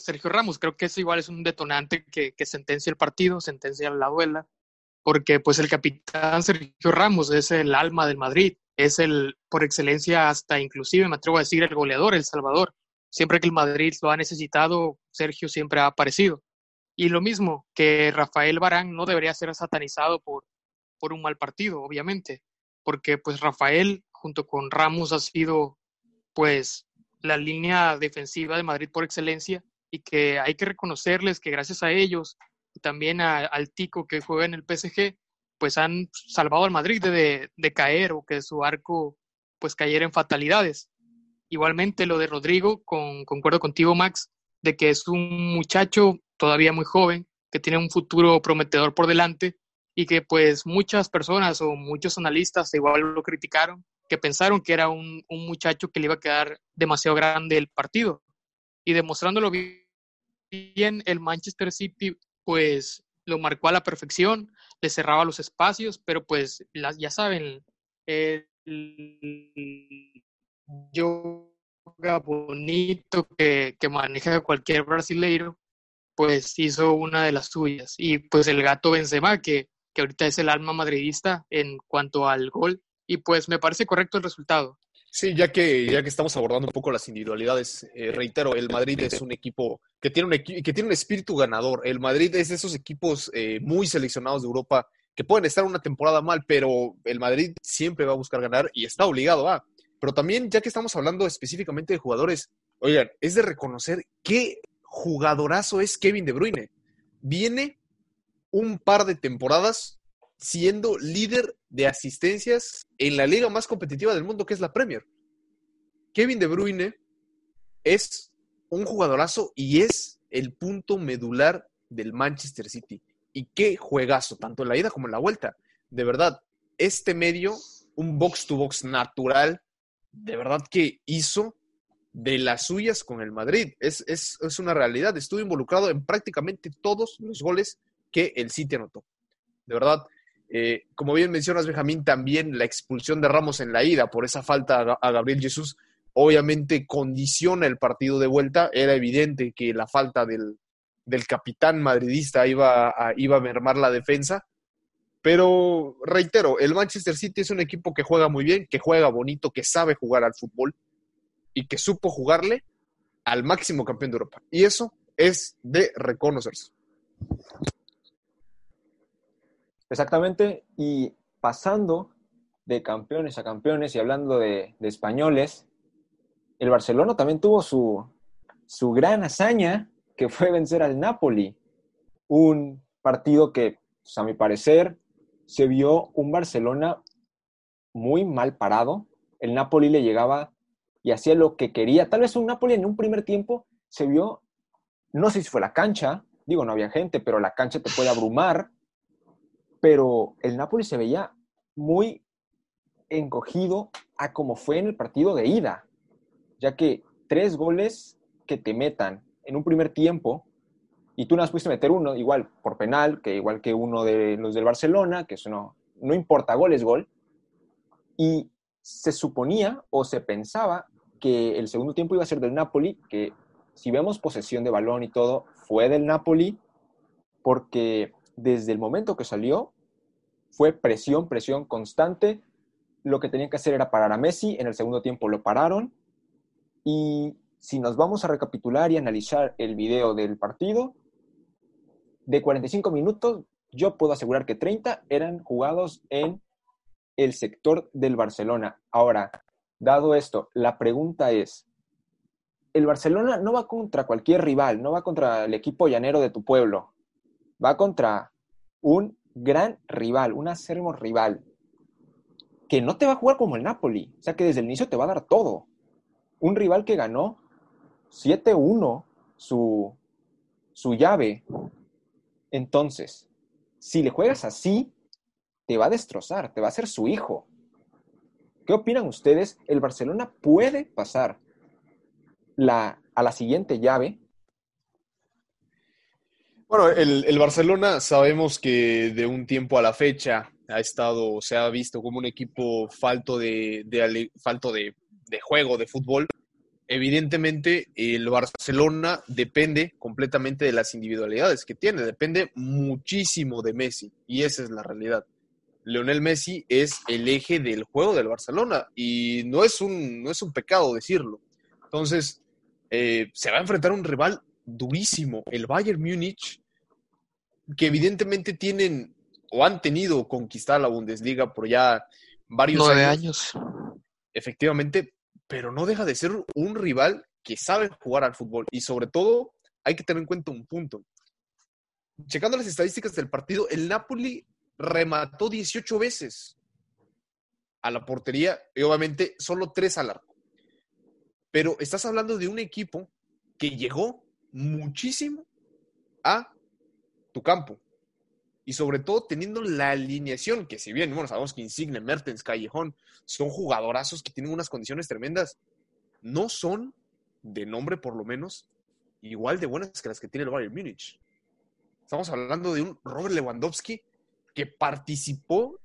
Sergio Ramos. Creo que eso igual es un detonante que, sentencia el partido, sentencia la duela, porque pues el capitán Sergio Ramos es el alma del Madrid, es el, por excelencia, hasta inclusive, me atrevo a decir, el goleador, el salvador. Siempre que el Madrid lo ha necesitado, Sergio siempre ha aparecido. Y lo mismo, que Rafael Barán no debería ser satanizado por, por un mal partido, obviamente, porque pues Rafael junto con Ramos ha sido pues la línea defensiva de Madrid por excelencia y que hay que reconocerles que gracias a ellos y también al Tico que juega en el PSG, pues han salvado al Madrid de, de, caer o que su arco pues cayera en fatalidades. Igualmente lo de Rodrigo, con, concuerdo contigo Max, de que es un muchacho todavía muy joven, que tiene un futuro prometedor por delante y que pues muchas personas o muchos analistas igual lo criticaron que pensaron que era un, muchacho que le iba a quedar demasiado grande el partido. Y demostrándolo bien, el Manchester City pues lo marcó a la perfección, le cerraba los espacios, pero pues ya saben, el yoga bonito que, que maneja cualquier brasileiro, pues hizo una de las suyas. Y pues el gato Benzema, que, que ahorita es el alma madridista en cuanto al gol, y pues me parece correcto el resultado. Sí, ya que, ya que estamos abordando un poco las individualidades, eh, reitero, el Madrid es un equipo que tiene un, que tiene un espíritu ganador. El Madrid es de esos equipos eh, muy seleccionados de Europa que pueden estar una temporada mal, pero el Madrid siempre va a buscar ganar y está obligado a. Pero también, ya que estamos hablando específicamente de jugadores, oigan, es de reconocer qué jugadorazo es Kevin De Bruyne. Viene un par de temporadas siendo líder de asistencias en la liga más competitiva del mundo, que es la Premier. Kevin De Bruyne es un jugadorazo y es el punto medular del Manchester City. Y qué juegazo, tanto en la ida como en la vuelta. De verdad, este medio, un box to box natural, de verdad que hizo de las suyas con el Madrid. Es, es, es una realidad. Estuvo involucrado en prácticamente todos los goles que el City anotó. De verdad, eh, como bien mencionas, Benjamín, también la expulsión de Ramos en la ida por esa falta a Gabriel Jesús obviamente condiciona el partido de vuelta. Era evidente que la falta del, del capitán madridista iba iba a mermar la defensa. Pero reitero, el Manchester City es un equipo que juega muy bien, que juega bonito, que sabe jugar al fútbol y que supo jugarle al máximo campeón de Europa. Y eso es de reconocerse. Exactamente. Y pasando de campeones a campeones y hablando de, españoles, el Barcelona también tuvo su, su gran hazaña, que fue vencer al Napoli. Un partido que, pues, a mi parecer, se vio un Barcelona muy mal parado. El Napoli le llegaba y hacía lo que quería. Tal vez un Napoli en un primer tiempo se vio, no sé si fue la cancha, digo, no había gente, pero la cancha te puede abrumar. Pero el Napoli se veía muy encogido a como fue en el partido de ida, ya que tres goles que te metan en un primer tiempo y tú no has pudiste meter uno, igual por penal, que igual que uno de los del Barcelona, que eso no, no importa, gol es gol. Y se suponía o se pensaba que el segundo tiempo iba a ser del Napoli, que si vemos posesión de balón y todo, fue del Napoli, porque desde el momento que salió fue presión, presión constante. Lo que tenían que hacer era parar a Messi, en el segundo tiempo lo pararon y si nos vamos a recapitular y analizar el video del partido, de 45 minutos, yo puedo asegurar que 30 eran jugados en el sector del Barcelona. Ahora, dado esto, la pregunta es, el Barcelona no va contra cualquier rival, no va contra el equipo llanero de tu pueblo, va contra un gran rival, un acérrimo rival, que no te va a jugar como el Napoli, o sea que desde el inicio te va a dar todo. Un rival que ganó 7-1 su, su llave. Entonces, si le juegas así, te va a destrozar, te va a ser su hijo. ¿Qué opinan ustedes? ¿El Barcelona puede pasar la, a la siguiente llave? Bueno, el, el, Barcelona sabemos que de un tiempo a la fecha ha estado, se ha visto como un equipo falto de, de, falto de, juego, de fútbol evidentemente el Barcelona depende completamente de las individualidades que tiene, depende muchísimo de Messi y esa es la realidad. Leonel Messi es el eje del juego del Barcelona y no es un, no es un pecado decirlo. Entonces, eh, se va a enfrentar un rival durísimo, el Bayern Múnich, que evidentemente tienen o han tenido conquistar la Bundesliga por ya varios Nueve años. Efectivamente, pero no deja de ser un rival que sabe jugar al fútbol. Y sobre todo, hay que tener en cuenta un punto. Checando las estadísticas del partido, el Napoli remató 18 veces a la portería y obviamente solo 3 al arco. Pero estás hablando de un equipo que llegó muchísimo a tu campo. Y sobre todo teniendo la alineación, que si bien, bueno, sabemos que Insigne, Mertens, Callejón son jugadorazos que tienen unas condiciones tremendas, no son, de nombre por lo menos, igual de buenas que las que tiene el Bayern Múnich. Estamos hablando de un Robert Lewandowski que participó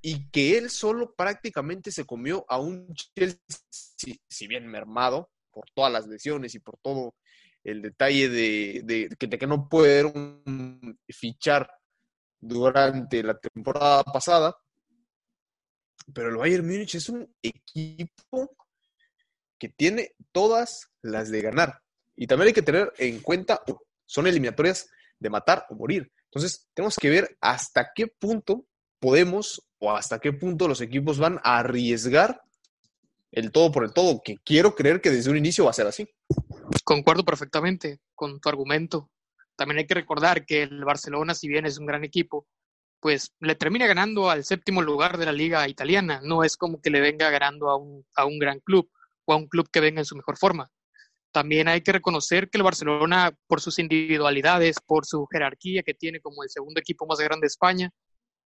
y que él solo prácticamente se comió a un Chelsea, si bien mermado por todas las lesiones y por todo el detalle de, que no puede un, fichar durante la temporada pasada. Pero el Bayern Múnich es un equipo que tiene todas las de ganar. Y también hay que tener en cuenta, son eliminatorias de matar o morir. Entonces, tenemos que ver hasta qué punto podemos o hasta qué punto los equipos van a arriesgar el todo por el todo, que quiero creer que desde un inicio va a ser así. Concuerdo perfectamente con tu argumento. También hay que recordar que el Barcelona, si bien es un gran equipo, pues le termina ganando al séptimo lugar de la liga italiana. No es como que le venga ganando a un, a un gran club o a un club que venga en su mejor forma. También hay que reconocer que el Barcelona, por sus individualidades, por su jerarquía que tiene como el segundo equipo más grande de España,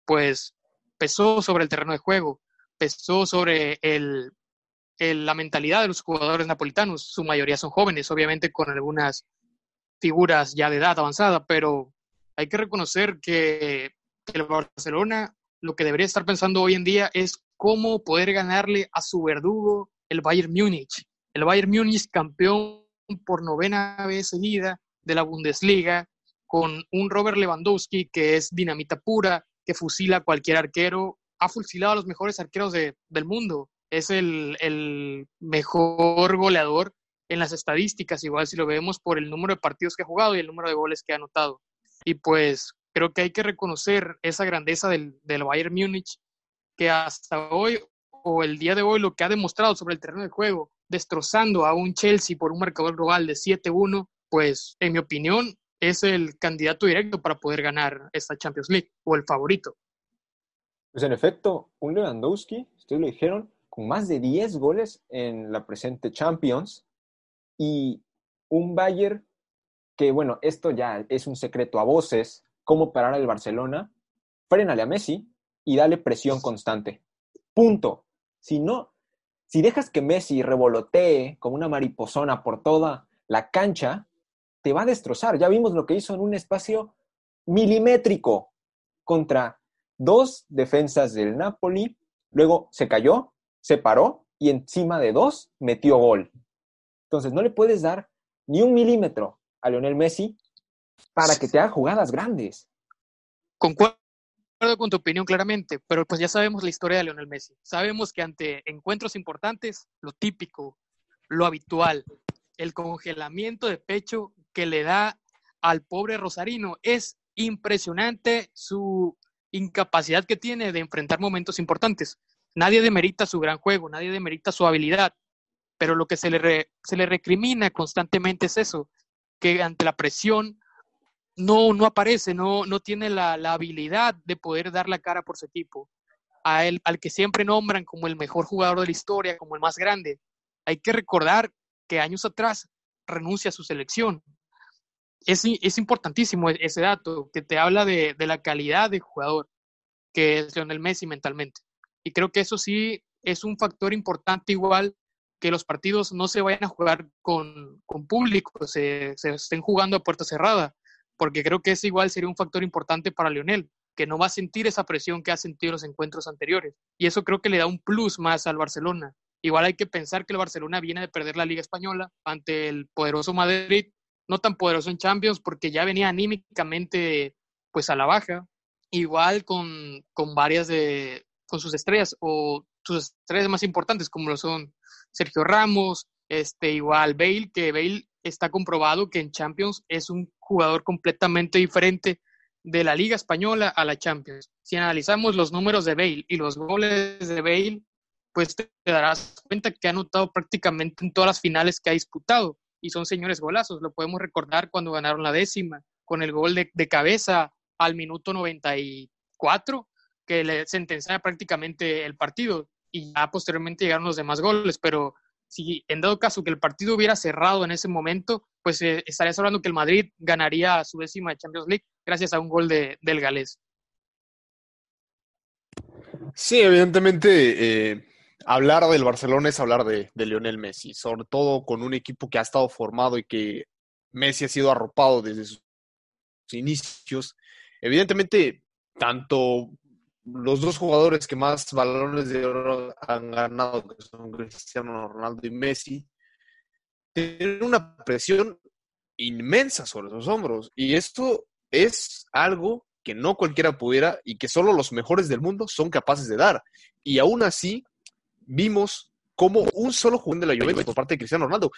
pues pesó sobre el terreno de juego, pesó sobre el, la mentalidad de los jugadores napolitanos. Su mayoría son jóvenes, obviamente con algunas figuras ya de edad avanzada, pero hay que reconocer que, el Barcelona lo que debería estar pensando hoy en día es cómo poder ganarle a su verdugo, el Bayern Múnich. El Bayern Múnich campeón por novena vez seguida, de la Bundesliga, con un Robert Lewandowski que es dinamita pura, que fusila a cualquier arquero, ha fusilado a los mejores arqueros del mundo, es el, el mejor goleador en las estadísticas, igual si lo vemos por el número de partidos que ha jugado y el número de goles que ha anotado. Y pues creo que hay que reconocer esa grandeza del, del Bayern Múnich, que hasta hoy o el día de hoy lo que ha demostrado sobre el terreno de juego, destrozando a un Chelsea por un marcador global de 7-1, pues en mi opinión es el candidato directo para poder ganar esta Champions League o el favorito. Pues en efecto, un Lewandowski, ustedes lo dijeron, con más de 10 goles en la presente Champions y un Bayern que, bueno, esto ya es un secreto a voces, cómo parar al Barcelona, frénale a Messi y dale presión constante. Punto. Si no, si dejas que Messi revolotee como una mariposona por toda la cancha, te va a destrozar. Ya vimos lo que hizo en un espacio milimétrico contra dos defensas del Napoli, luego se cayó, se paró y encima de dos metió gol. Entonces no le puedes dar ni un milímetro a Lionel Messi para que te haga jugadas grandes. Concuerdo con tu opinión claramente, pero pues ya sabemos la historia de Lionel Messi. Sabemos que ante encuentros importantes, lo típico, lo habitual, el congelamiento de pecho que le da al pobre Rosarino es impresionante su incapacidad que tiene de enfrentar momentos importantes. Nadie demerita su gran juego, nadie demerita su habilidad, pero lo que se le, se le recrimina constantemente es eso, que ante la presión no, no aparece, no, no tiene la, la habilidad de poder dar la cara por su equipo. A él, al que siempre nombran como el mejor jugador de la historia, como el más grande. Hay que recordar que años atrás renuncia a su selección. Es, es importantísimo ese dato, que te habla de, de la calidad de jugador que es Lionel Messi mentalmente. Y creo que eso sí es un factor importante igual que los partidos no se vayan a jugar con, con público, se, se, estén jugando a puerta cerrada, porque creo que eso igual sería un factor importante para Lionel, que no va a sentir esa presión que ha sentido en los encuentros anteriores. Y eso creo que le da un plus más al Barcelona. Igual hay que pensar que el Barcelona viene de perder la Liga Española ante el poderoso Madrid, no tan poderoso en Champions, porque ya venía anímicamente pues a la baja, igual con, con varias de, con sus estrellas o sus estrellas más importantes como lo son Sergio Ramos, este, igual Bale, que Bale está comprobado que en Champions es un jugador completamente diferente de la Liga Española a la Champions. Si analizamos los números de Bale y los goles de Bale, pues te darás cuenta que ha anotado prácticamente en todas las finales que ha disputado y son señores golazos. Lo podemos recordar cuando ganaron la décima con el gol de, de cabeza al minuto 94 que le sentencia prácticamente el partido y ya posteriormente llegaron los demás goles, pero si en dado caso que el partido hubiera cerrado en ese momento, pues eh, estarías hablando que el Madrid ganaría su décima de Champions League gracias a un gol de, del galés. Sí, evidentemente eh, hablar del Barcelona es hablar de, de, Lionel Messi, sobre todo con un equipo que ha estado formado y que Messi ha sido arropado desde sus inicios. Evidentemente, tanto los dos jugadores que más balones de oro han ganado, que son Cristiano Ronaldo y Messi, tienen una presión inmensa sobre sus hombros. Y esto es algo que no cualquiera pudiera y que solo los mejores del mundo son capaces de dar. Y aún así, vimos como un solo jugador de la Juventus por parte de Cristiano Ronaldo.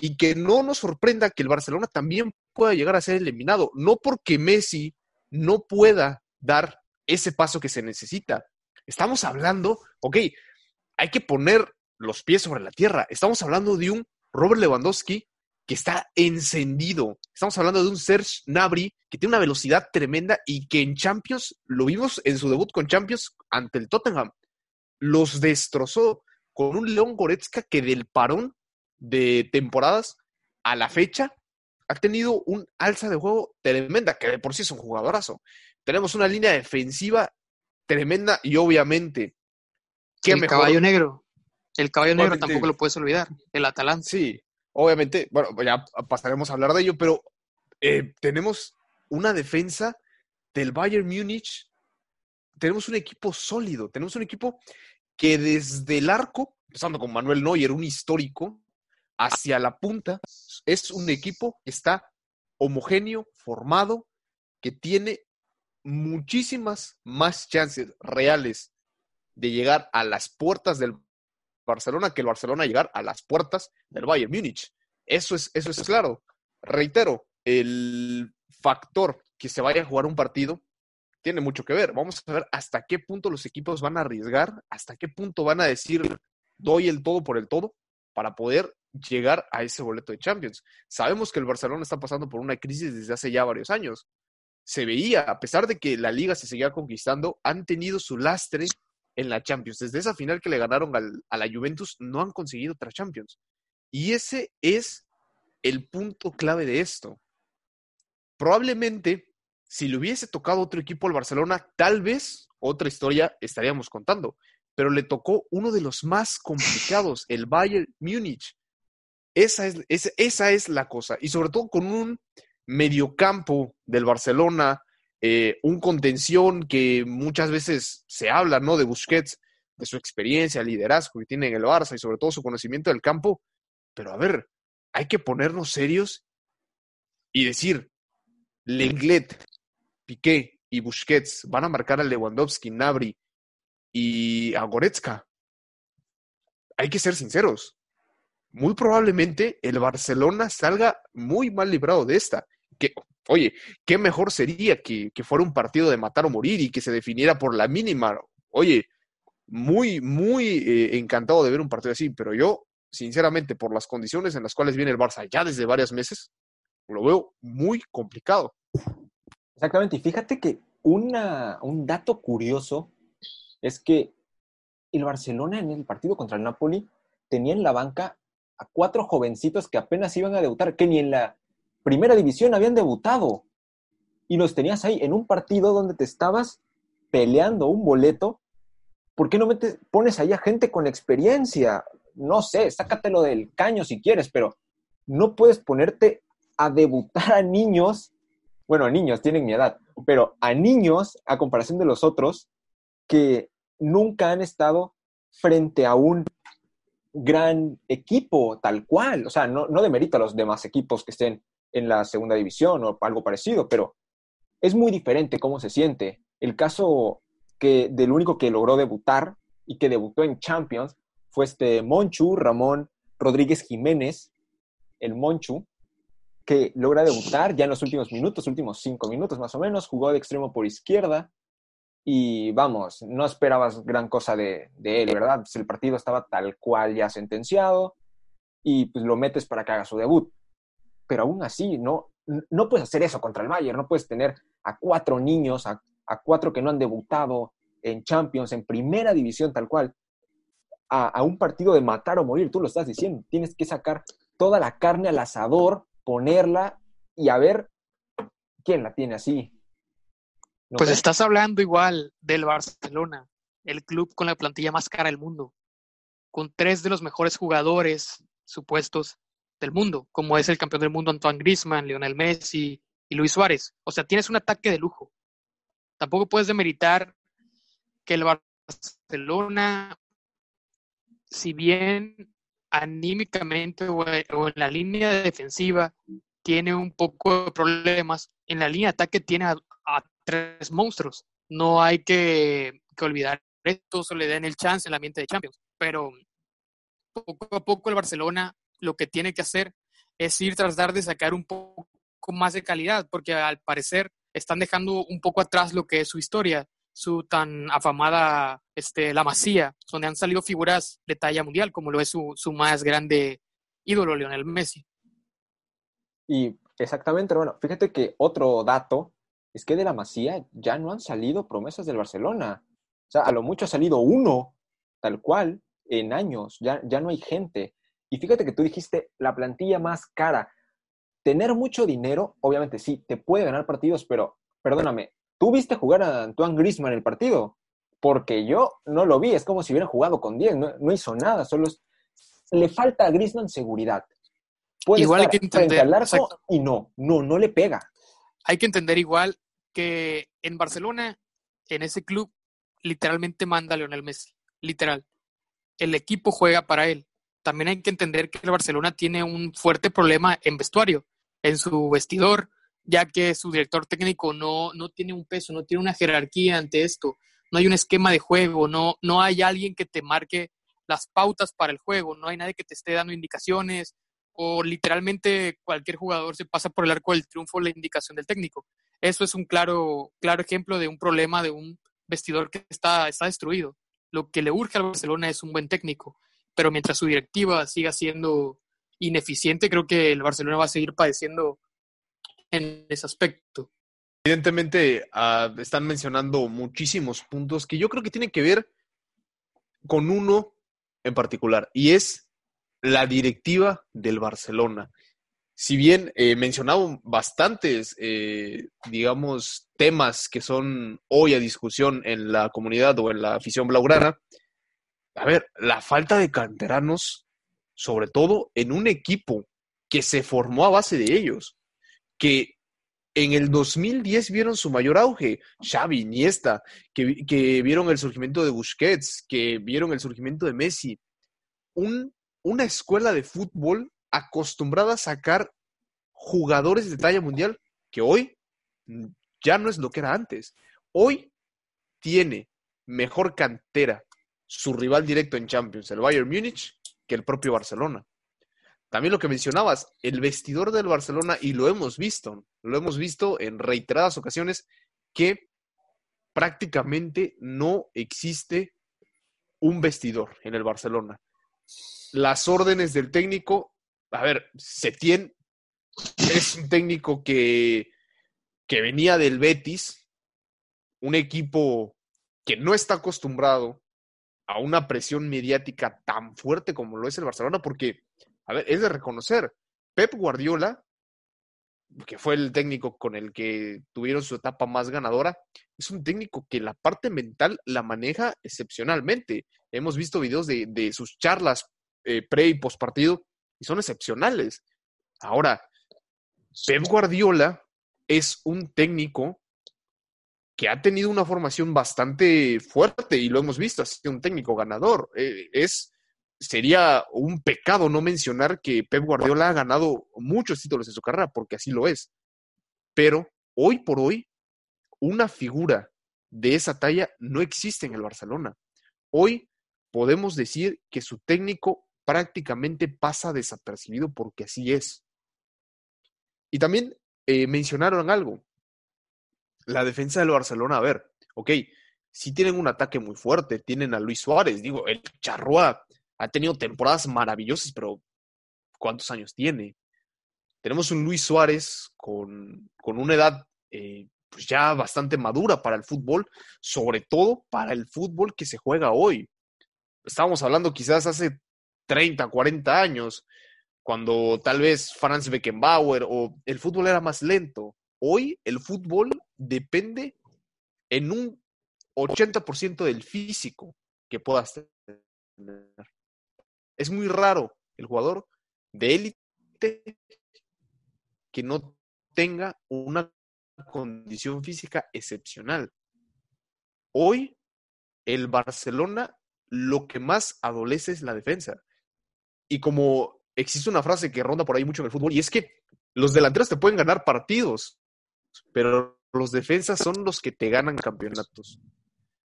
Y que no nos sorprenda que el Barcelona también pueda llegar a ser eliminado. No porque Messi no pueda dar ese paso que se necesita. Estamos hablando, ok, hay que poner los pies sobre la tierra. Estamos hablando de un Robert Lewandowski que está encendido. Estamos hablando de un Serge Nabri que tiene una velocidad tremenda y que en Champions, lo vimos en su debut con Champions ante el Tottenham, los destrozó con un León Goretzka que del parón de temporadas a la fecha ha tenido un alza de juego tremenda, que de por sí es un jugadorazo. Tenemos una línea defensiva tremenda y obviamente. el caballo negro. El caballo negro tampoco lo puedes olvidar. El Atalanta. Sí, obviamente. Bueno, ya pasaremos a hablar de ello, pero eh, tenemos una defensa del Bayern Múnich. Tenemos un equipo sólido. Tenemos un equipo que desde el arco, empezando con Manuel Neuer, un histórico, hacia la punta, es un equipo que está homogéneo, formado, que tiene muchísimas más chances reales de llegar a las puertas del Barcelona que el Barcelona llegar a las puertas del Bayern Múnich. Eso es, eso es claro. Reitero, el factor que se vaya a jugar un partido tiene mucho que ver. Vamos a ver hasta qué punto los equipos van a arriesgar, hasta qué punto van a decir doy el todo por el todo para poder llegar a ese boleto de Champions. Sabemos que el Barcelona está pasando por una crisis desde hace ya varios años. Se veía, a pesar de que la liga se seguía conquistando, han tenido su lastre en la Champions. Desde esa final que le ganaron a la Juventus, no han conseguido otra Champions. Y ese es el punto clave de esto. Probablemente, si le hubiese tocado otro equipo al Barcelona, tal vez otra historia estaríamos contando. Pero le tocó uno de los más complicados, el Bayern Múnich. Esa es, esa es la cosa. Y sobre todo con un mediocampo del Barcelona eh, un contención que muchas veces se habla, ¿no? De Busquets, de su experiencia, liderazgo que tiene en el Barça y sobre todo su conocimiento del campo. Pero a ver, hay que ponernos serios y decir, Lenglet, Piqué y Busquets van a marcar a Lewandowski, Nabri y a Goretzka. Hay que ser sinceros. Muy probablemente el Barcelona salga muy mal librado de esta. Que, Oye, qué mejor sería que, fuera un partido de matar o morir y que se definiera por la mínima. Oye, muy, muy eh, encantado de ver un partido así, pero yo, sinceramente, por las condiciones en las cuales viene el Barça ya desde varios meses, lo veo muy complicado. Exactamente, y fíjate que una, un dato curioso es que el Barcelona en el partido contra el Napoli tenía en la banca a cuatro jovencitos que apenas iban a debutar, que ni en la primera división habían debutado y los tenías ahí en un partido donde te estabas peleando un boleto. ¿Por qué no pones ahí a gente con experiencia? No sé, sácatelo del caño si quieres, pero no puedes ponerte a debutar a niños. Bueno, a niños tienen mi edad, pero a niños, a comparación de los otros, que nunca han estado frente a un gran equipo tal cual. O sea, no, no a los demás equipos que estén en la segunda división o algo parecido, pero es muy diferente cómo se siente. El caso que del único que logró debutar y que debutó en Champions fue este Monchu, Ramón Rodríguez Jiménez, el Monchu, que logra debutar ya en los últimos minutos, últimos cinco minutos más o menos, jugó de extremo por izquierda y vamos, no esperabas gran cosa de, él, ¿verdad? Pues el partido estaba tal cual ya sentenciado y pues lo metes para que haga su debut pero aún así no, no puedes hacer eso contra el Bayern, no puedes tener a cuatro niños, a, cuatro que no han debutado en Champions, en primera división tal cual, a, un partido de matar o morir, tú lo estás diciendo, tienes que sacar toda la carne al asador, ponerla y a ver quién la tiene así. pues estás hablando igual del Barcelona, el club con la plantilla más cara del mundo, con tres de los mejores jugadores supuestos del mundo, como es el campeón del mundo Antoine Griezmann, Lionel Messi y Luis Suárez. O sea, tienes un ataque de lujo. Tampoco puedes demeritar que el Barcelona, si bien anímicamente o en la línea defensiva tiene un poco de problemas, en la línea de ataque tiene a, tres monstruos. No hay que, que olvidar esto, se le den el chance en la ambiente de Champions. Pero poco a poco el Barcelona lo que tiene que hacer es ir tratar de sacar un poco más de calidad, porque al parecer están dejando un poco atrás lo que es su historia, su tan afamada este, La Masía, donde han salido figuras de talla mundial, como lo es su, su más grande ídolo, Lionel Messi. Y exactamente, bueno, fíjate que otro dato es que de La Masía ya no han salido promesas del Barcelona. O sea, a lo mucho ha salido uno, tal cual, en años, ya, ya no hay gente. Y fíjate que tú dijiste la plantilla más cara. Tener mucho dinero, obviamente sí, te puede ganar partidos, pero perdóname, ¿tú viste jugar a Antoine Grisman el partido? Porque yo no lo vi, es como si hubiera jugado con 10, no, hizo nada, solo le falta a Grisman seguridad. Puede igual hay que entender, y no, no, no le pega. Hay que entender igual que en Barcelona, en ese club, literalmente manda a Lionel Messi, literal. El equipo juega para él también hay que entender que el Barcelona tiene un fuerte problema en vestuario. en su vestidor, ya que su director técnico no, no tiene un peso, no tiene una jerarquía ante esto, no hay un esquema de juego, no, no hay alguien que te marque las pautas para el juego, no hay nadie que te esté dando indicaciones o literalmente cualquier jugador se pasa por el arco del triunfo la indicación del técnico. Eso es un claro, claro ejemplo de un problema de un vestidor que está, está destruido. Lo que le urge al Barcelona es un buen técnico, pero mientras su directiva siga siendo ineficiente, creo que el Barcelona va a seguir padeciendo en ese aspecto. Evidentemente, uh, están mencionando muchísimos puntos que yo creo que tienen que ver con uno en particular, y es la directiva del Barcelona. Si bien eh, mencionado bastantes, eh, digamos, temas que son hoy a discusión en la comunidad o en la afición blaugrana, a ver, la falta de canteranos, sobre todo en un equipo que se formó a base de ellos, que en el 2010 vieron su mayor auge, Xavi, Iniesta, que, que vieron el surgimiento de Busquets, que vieron el surgimiento de Messi. Un, una escuela de fútbol acostumbrada a sacar jugadores de talla mundial que hoy ya no es lo que era antes. Hoy tiene mejor cantera su rival directo en Champions, el Bayern Múnich, que el propio Barcelona. También lo que mencionabas, el vestidor del Barcelona, y lo hemos visto, lo hemos visto en reiteradas ocasiones, que prácticamente no existe un vestidor en el Barcelona. Las órdenes del técnico, a ver, Setién es un técnico que, que venía del Betis, un equipo que no está acostumbrado a una presión mediática tan fuerte como lo es el Barcelona, porque a ver, es de reconocer, Pep Guardiola, que fue el técnico con el que tuvieron su etapa más ganadora, es un técnico que la parte mental la maneja excepcionalmente. Hemos visto videos de, sus charlas eh, pre y post partido y son excepcionales. Ahora, Pep Guardiola es un técnico que ha tenido una formación bastante fuerte y lo hemos visto, ha sido un técnico ganador. Eh, es sería un pecado no mencionar que Pep Guardiola ha ganado muchos títulos en su carrera, porque así lo es. Pero hoy por hoy, una figura de esa talla no existe en el Barcelona. Hoy podemos decir que su técnico prácticamente pasa desapercibido porque así es. Y también eh, mencionaron algo. La defensa del Barcelona, a ver, ok, si tienen un ataque muy fuerte, tienen a Luis Suárez, digo, el Charroa ha tenido temporadas maravillosas, pero ¿cuántos años tiene? Tenemos un Luis Suárez con, una edad eh, pues ya bastante madura para el fútbol, sobre todo para el fútbol que se juega hoy. Estábamos hablando quizás hace 30, 40 años, cuando tal vez Franz Beckenbauer o el fútbol era más lento. Hoy el fútbol depende en un 80% del físico que puedas tener. Es muy raro el jugador de élite que no tenga una condición física excepcional. Hoy, el Barcelona lo que más adolece es la defensa. Y como existe una frase que ronda por ahí mucho en el fútbol, y es que los delanteros te pueden ganar partidos, pero los defensas son los que te ganan campeonatos.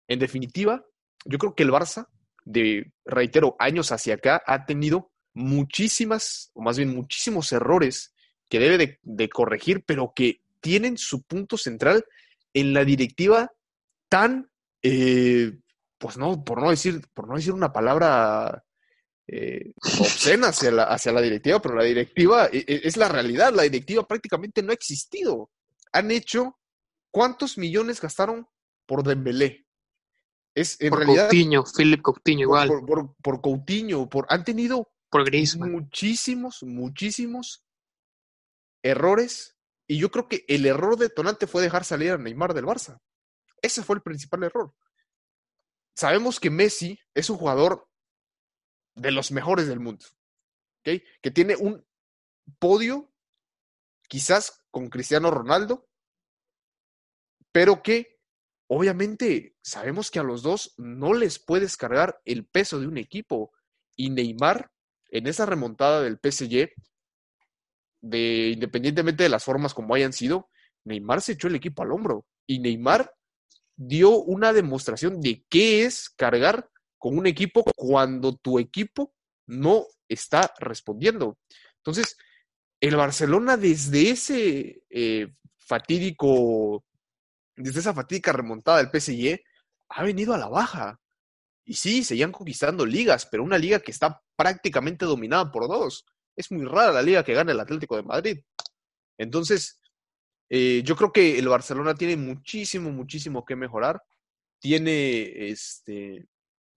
En definitiva, yo creo que el Barça de, reitero, años hacia acá, ha tenido muchísimas, o más bien muchísimos errores que debe de, corregir, pero que tienen su punto central en la directiva tan, eh, pues no, por no decir, por no decir una palabra eh, obscena hacia la, hacia la directiva, pero la directiva e, e, es la realidad, la directiva prácticamente no ha existido. Han hecho, ¿cuántos millones gastaron por Dembélé? Es en por realidad. Coutinho, Philip Coutinho, igual. Por, Coutinho, por, han tenido por muchísimos, muchísimos errores. Y yo creo que el error detonante fue dejar salir a Neymar del Barça. Ese fue el principal error. Sabemos que Messi es un jugador de los mejores del mundo. ¿okay? Que tiene un podio, quizás con Cristiano Ronaldo, pero que obviamente sabemos que a los dos no les puedes cargar el peso de un equipo. Y Neymar, en esa remontada del PSG, de independientemente de las formas como hayan sido, Neymar se echó el equipo al hombro y Neymar dio una demostración de qué es cargar con un equipo cuando tu equipo no está respondiendo. Entonces, el Barcelona desde ese eh, fatídico, desde esa fatídica remontada del PSG, ha venido a la baja. Y sí, seguían conquistando ligas, pero una liga que está prácticamente dominada por dos. Es muy rara la liga que gana el Atlético de Madrid. Entonces, eh, yo creo que el Barcelona tiene muchísimo, muchísimo que mejorar. Tiene este,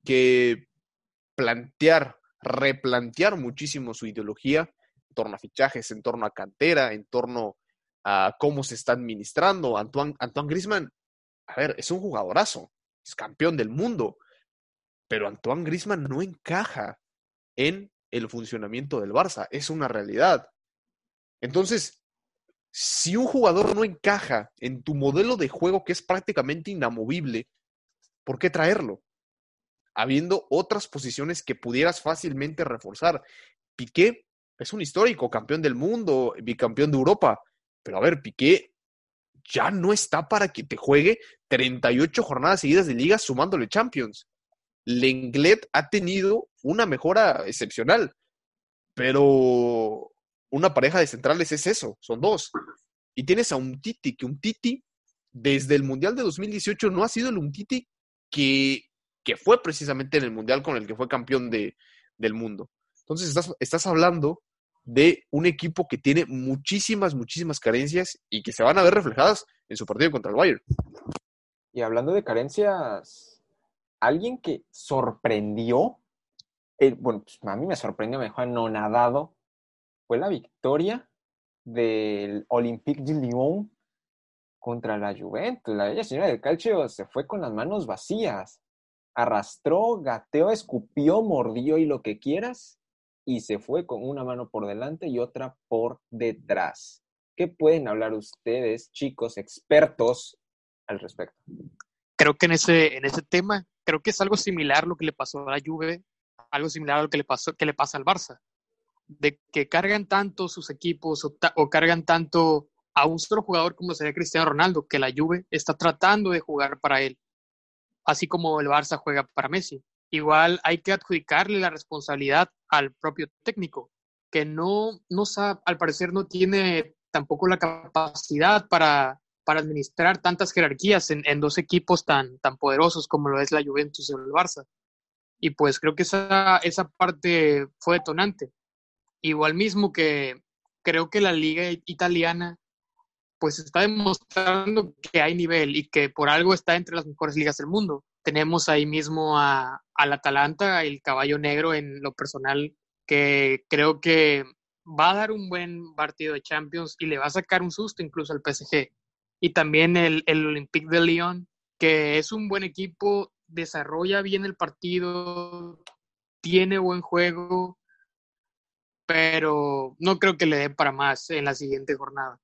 que plantear, replantear muchísimo su ideología en torno a fichajes, en torno a cantera, en torno a cómo se está administrando. Antoine, Grisman, a ver, es un jugadorazo, es campeón del mundo, pero Antoine Grisman no encaja en el funcionamiento del Barça, es una realidad. Entonces, si un jugador no encaja en tu modelo de juego que es prácticamente inamovible, ¿por qué traerlo? Habiendo otras posiciones que pudieras fácilmente reforzar. Piqué es un histórico, campeón del mundo, bicampeón de Europa. Pero a ver, Piqué ya no está para que te juegue 38 jornadas seguidas de liga sumándole Champions. Lenglet ha tenido una mejora excepcional, pero una pareja de centrales es eso, son dos. Y tienes a un Titi, que un Titi desde el Mundial de 2018 no ha sido el un Titi que, que fue precisamente en el Mundial con el que fue campeón de, del mundo. Entonces estás, estás hablando de un equipo que tiene muchísimas, muchísimas carencias y que se van a ver reflejadas en su partido contra el Bayern. Y hablando de carencias, alguien que sorprendió, eh, bueno, pues, a mí me sorprendió, me dejó anonadado, fue la victoria del Olympique de Lyon contra la Juventus. La bella señora del calcio se fue con las manos vacías. Arrastró, gateó, escupió, mordió y lo que quieras y se fue con una mano por delante y otra por detrás. ¿Qué pueden hablar ustedes, chicos, expertos, al respecto? Creo que en ese, en ese tema, creo que es algo similar lo que le pasó a la Juve, algo similar a lo que le, pasó, que le pasa al Barça, de que cargan tanto sus equipos o, cargan tanto a un solo jugador como sería Cristiano Ronaldo, que la Juve está tratando de jugar para él, así como el Barça juega para Messi igual hay que adjudicarle la responsabilidad al propio técnico, que no, no sabe, al parecer no tiene tampoco la capacidad para, para administrar tantas jerarquías en, dos equipos tan, tan poderosos como lo es la Juventus y el Barça. Y pues creo que esa, esa parte fue detonante. Igual mismo que creo que la liga italiana pues está demostrando que hay nivel y que por algo está entre las mejores ligas del mundo tenemos ahí mismo a, al Atalanta, el caballo negro en lo personal, que creo que va a dar un buen partido de Champions y le va a sacar un susto incluso al PSG. Y también el, el Olympique de Lyon, que es un buen equipo, desarrolla bien el partido, tiene buen juego, pero no creo que le dé para más en la siguiente jornada.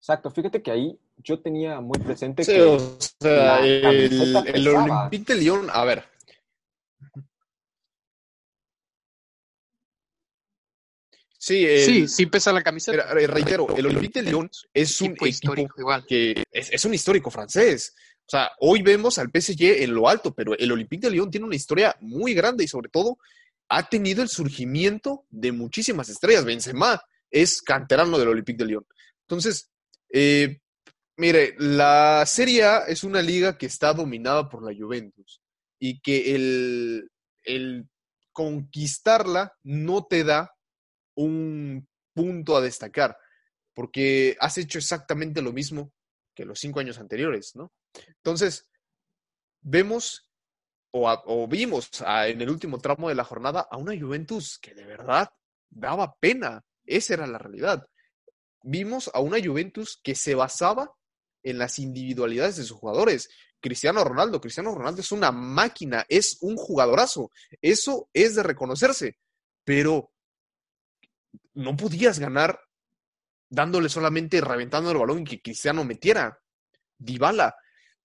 Exacto, fíjate que ahí yo tenía muy presente sí, o sea, el, el Olympique de Lyon, a ver. Sí, sí, sí pesa la camiseta. reitero, el Olympique de Lyon es un equipo histórico, igual. que es, es, un histórico francés. O sea, hoy vemos al PSG en lo alto, pero el Olympique de Lyon tiene una historia muy grande y sobre todo ha tenido el surgimiento de muchísimas estrellas. Benzema es canterano del Olympique de Lyon. Entonces, eh, mire, la Serie A es una liga que está dominada por la Juventus y que el, conquistarla no te da un punto a destacar, porque has hecho exactamente lo mismo que los cinco años anteriores, ¿no? Entonces, vemos o, o vimos a, en el último tramo de la jornada a una Juventus que de verdad daba pena. Esa era la realidad vimos a una Juventus que se basaba en las individualidades de sus jugadores. Cristiano Ronaldo, Cristiano Ronaldo es una máquina, es un jugadorazo. Eso es de reconocerse, pero no podías ganar dándole solamente reventando el balón y que Cristiano metiera. Dybala,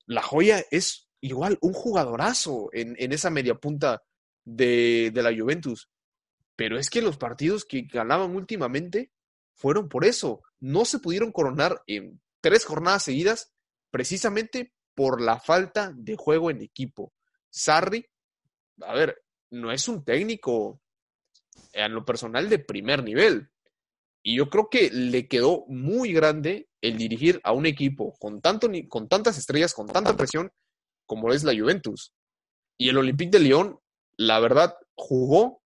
la joya es igual un jugadorazo en, esa media punta de, de la Juventus. pero es que los partidos que ganaban últimamente fueron por eso. No se pudieron coronar en tres jornadas seguidas precisamente por la falta de juego en equipo. Sarri, a ver, no es un técnico en lo personal de primer nivel. Y yo creo que le quedó muy grande el dirigir a un equipo con, tanto, con tantas estrellas, con tanta presión, como es la Juventus. Y el Olympique de Lyon, la verdad, jugó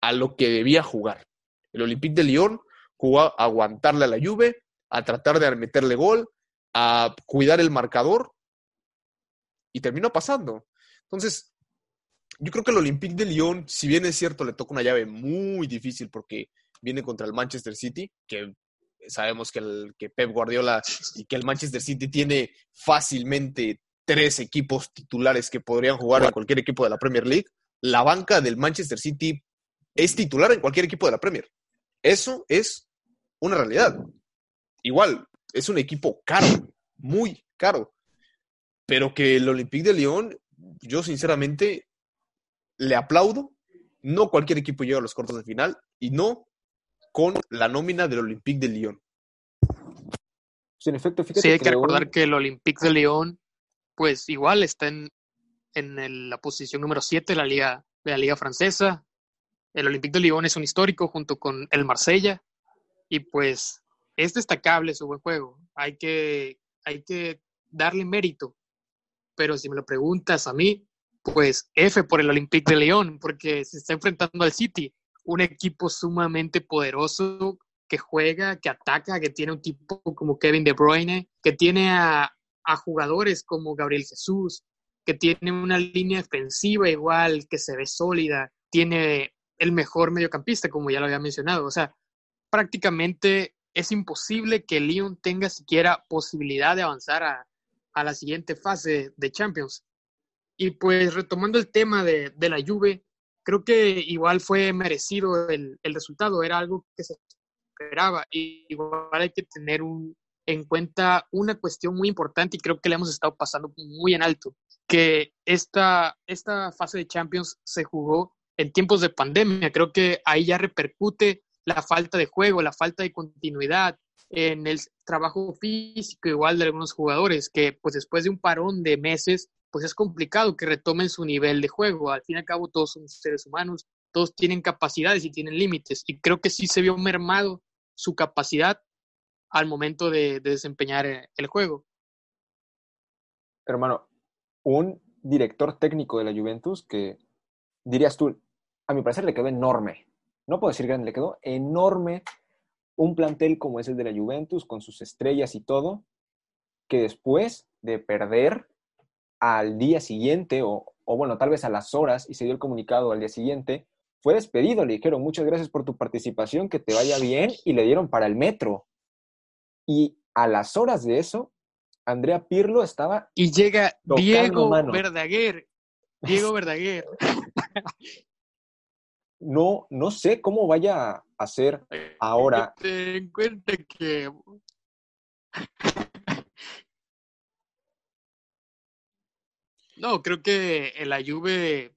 a lo que debía jugar. El Olympique de Lyon jugó a aguantarle a la Juve, a tratar de meterle gol, a cuidar el marcador y terminó pasando. Entonces, yo creo que el Olympique de Lyon, si bien es cierto, le toca una llave muy difícil porque viene contra el Manchester City, que sabemos que, que Pep Guardiola y que el Manchester City tiene fácilmente tres equipos titulares que podrían jugar en cualquier equipo de la Premier League. La banca del Manchester City es titular en cualquier equipo de la Premier. Eso es una realidad. Igual, es un equipo caro, muy caro. Pero que el Olympique de Lyon, yo sinceramente le aplaudo. No cualquier equipo llega a los cortos de final y no con la nómina del Olympique de Lyon. Sí, en efecto, sí, hay que, recordar que el Olympique de Lyon, pues igual está en, en la posición número 7 de la liga, de la liga francesa. El Olympique de Lyon es un histórico junto con el Marsella y pues es destacable su buen juego. Hay que, hay que darle mérito. Pero si me lo preguntas a mí, pues F por el Olympique de Lyon, porque se está enfrentando al City, un equipo sumamente poderoso que juega, que ataca, que tiene un tipo como Kevin De Bruyne, que tiene a, a jugadores como Gabriel Jesús, que tiene una línea defensiva igual, que se ve sólida, tiene el mejor mediocampista, como ya lo había mencionado. O sea, prácticamente es imposible que Lyon tenga siquiera posibilidad de avanzar a, la siguiente fase de Champions. Y pues retomando el tema de, la Juve, creo que igual fue merecido el, resultado, era algo que se esperaba. Y igual hay que tener en cuenta una cuestión muy importante y creo que le hemos estado pasando muy en alto, que esta, esta fase de Champions se jugó en tiempos de pandemia. Creo que ahí ya repercute la falta de juego, la falta de continuidad en el trabajo físico igual de algunos jugadores que pues después de un parón de meses pues es complicado que retomen su nivel de juego. Al fin y al cabo todos son seres humanos, todos tienen capacidades y tienen límites y creo que sí se vio mermado su capacidad al momento de, de desempeñar eh, el juego. Hermano, un director técnico de la Juventus que dirías tú, a mi parecer le quedó enorme. No puedo decir grande, le quedó enorme un plantel como es el de la Juventus, con sus estrellas y todo, que después de perder al día siguiente, o, bueno, tal vez a las horas, y se dio el comunicado al día siguiente, fue despedido. Le dijeron, muchas gracias por tu participación, que te vaya bien, y le dieron para el metro. Y a las horas de eso, Andrea Pirlo estaba. Y llega Diego Verdaguer. Diego Verdaguer. no, no sé cómo vaya a ser ahora. Ten en cuenta que No, creo que la Juve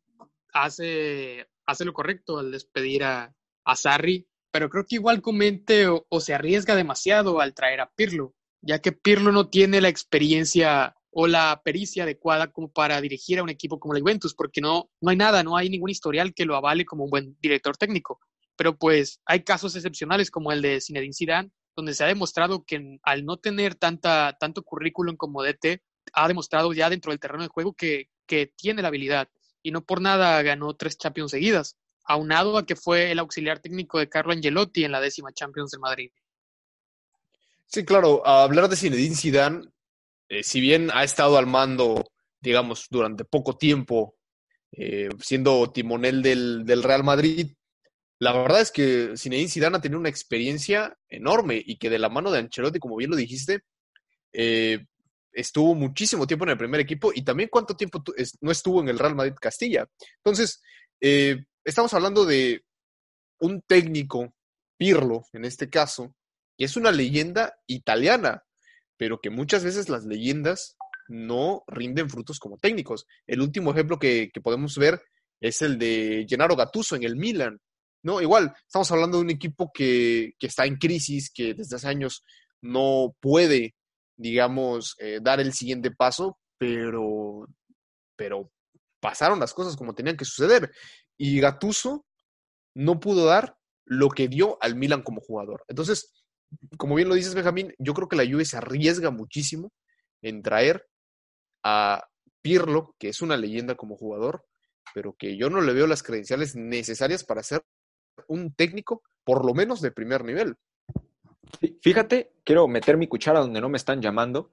hace, hace lo correcto al despedir a, a Sarri, pero creo que igual comente o, se arriesga demasiado al traer a Pirlo, ya que Pirlo no tiene la experiencia o la pericia adecuada como para dirigir a un equipo como la Juventus, porque no, no hay nada, no hay ningún historial que lo avale como un buen director técnico. Pero pues hay casos excepcionales como el de Zinedine Zidane, donde se ha demostrado que al no tener tanta, tanto currículum como DT, ha demostrado ya dentro del terreno de juego que, que tiene la habilidad y no por nada ganó tres Champions seguidas, aunado a que fue el auxiliar técnico de Carlo Angelotti en la décima Champions de Madrid. Sí, claro, hablar de Zinedine Zidane eh, si bien ha estado al mando, digamos, durante poco tiempo, eh, siendo timonel del, Real Madrid, la verdad es que Zinedine Zidane ha tenido una experiencia enorme y que de la mano de Ancelotti, como bien lo dijiste, eh, estuvo muchísimo tiempo en el primer equipo y también cuánto tiempo no estuvo en el Real Madrid Castilla. Entonces, estamos hablando de un técnico, Pirlo en este caso, que es una leyenda italiana pero que muchas veces las leyendas no rinden frutos como técnicos. El último ejemplo que, podemos ver es el de Gennaro Gattuso en el Milan. No, igual, estamos hablando de un equipo que, que está en crisis, que desde hace años no puede, digamos, eh, dar el siguiente paso, pero, pero pasaron las cosas como tenían que suceder. Y Gatuso no pudo dar lo que dio al Milan como jugador. Entonces, como bien lo dices, Benjamín, yo creo que la Juve se arriesga muchísimo en traer a Pirlo, que es una leyenda como jugador, pero que yo no le veo las credenciales necesarias para ser un técnico, por lo menos de primer nivel. Fíjate, quiero meter mi cuchara donde no me están llamando,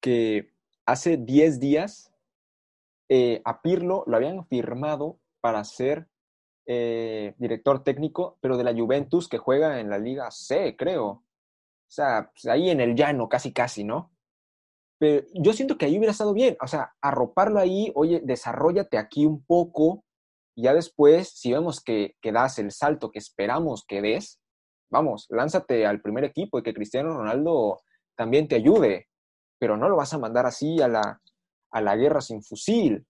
que hace 10 días eh, a Pirlo lo habían firmado para ser eh, director técnico, pero de la Juventus que juega en la Liga C, creo. O sea, pues, ahí en el llano, casi, casi, ¿no? Pero yo siento que ahí hubiera estado bien. O sea, arroparlo ahí, oye, desarrollate aquí un poco. Ya después, si vemos que, que das el salto que esperamos que des, vamos, lánzate al primer equipo y que Cristiano Ronaldo también te ayude. Pero no lo vas a mandar así a la, a la guerra sin fusil.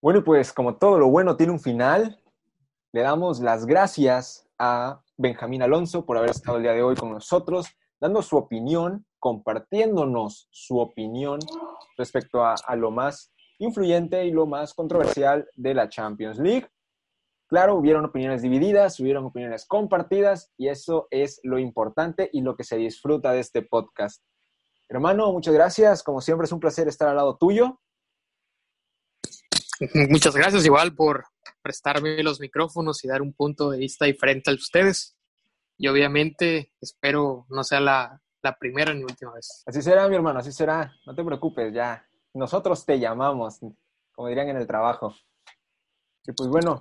Bueno, pues como todo lo bueno tiene un final, le damos las gracias a Benjamín Alonso por haber estado el día de hoy con nosotros, dando su opinión, compartiéndonos su opinión respecto a, lo más influyente y lo más controversial de la Champions League. Claro, hubieron opiniones divididas, hubieron opiniones compartidas y eso es lo importante y lo que se disfruta de este podcast. Hermano, muchas gracias. Como siempre es un placer estar al lado tuyo. Muchas gracias igual por prestarme los micrófonos y dar un punto de vista diferente a ustedes. Y obviamente espero no sea la, la primera ni última vez. Así será, mi hermano, así será. No te preocupes, ya. Nosotros te llamamos, como dirían en el trabajo. Y pues bueno,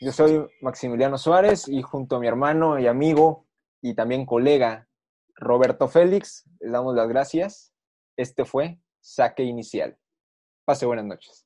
yo soy Maximiliano Suárez y junto a mi hermano y amigo y también colega Roberto Félix, les damos las gracias. Este fue Saque Inicial. Pase buenas noches.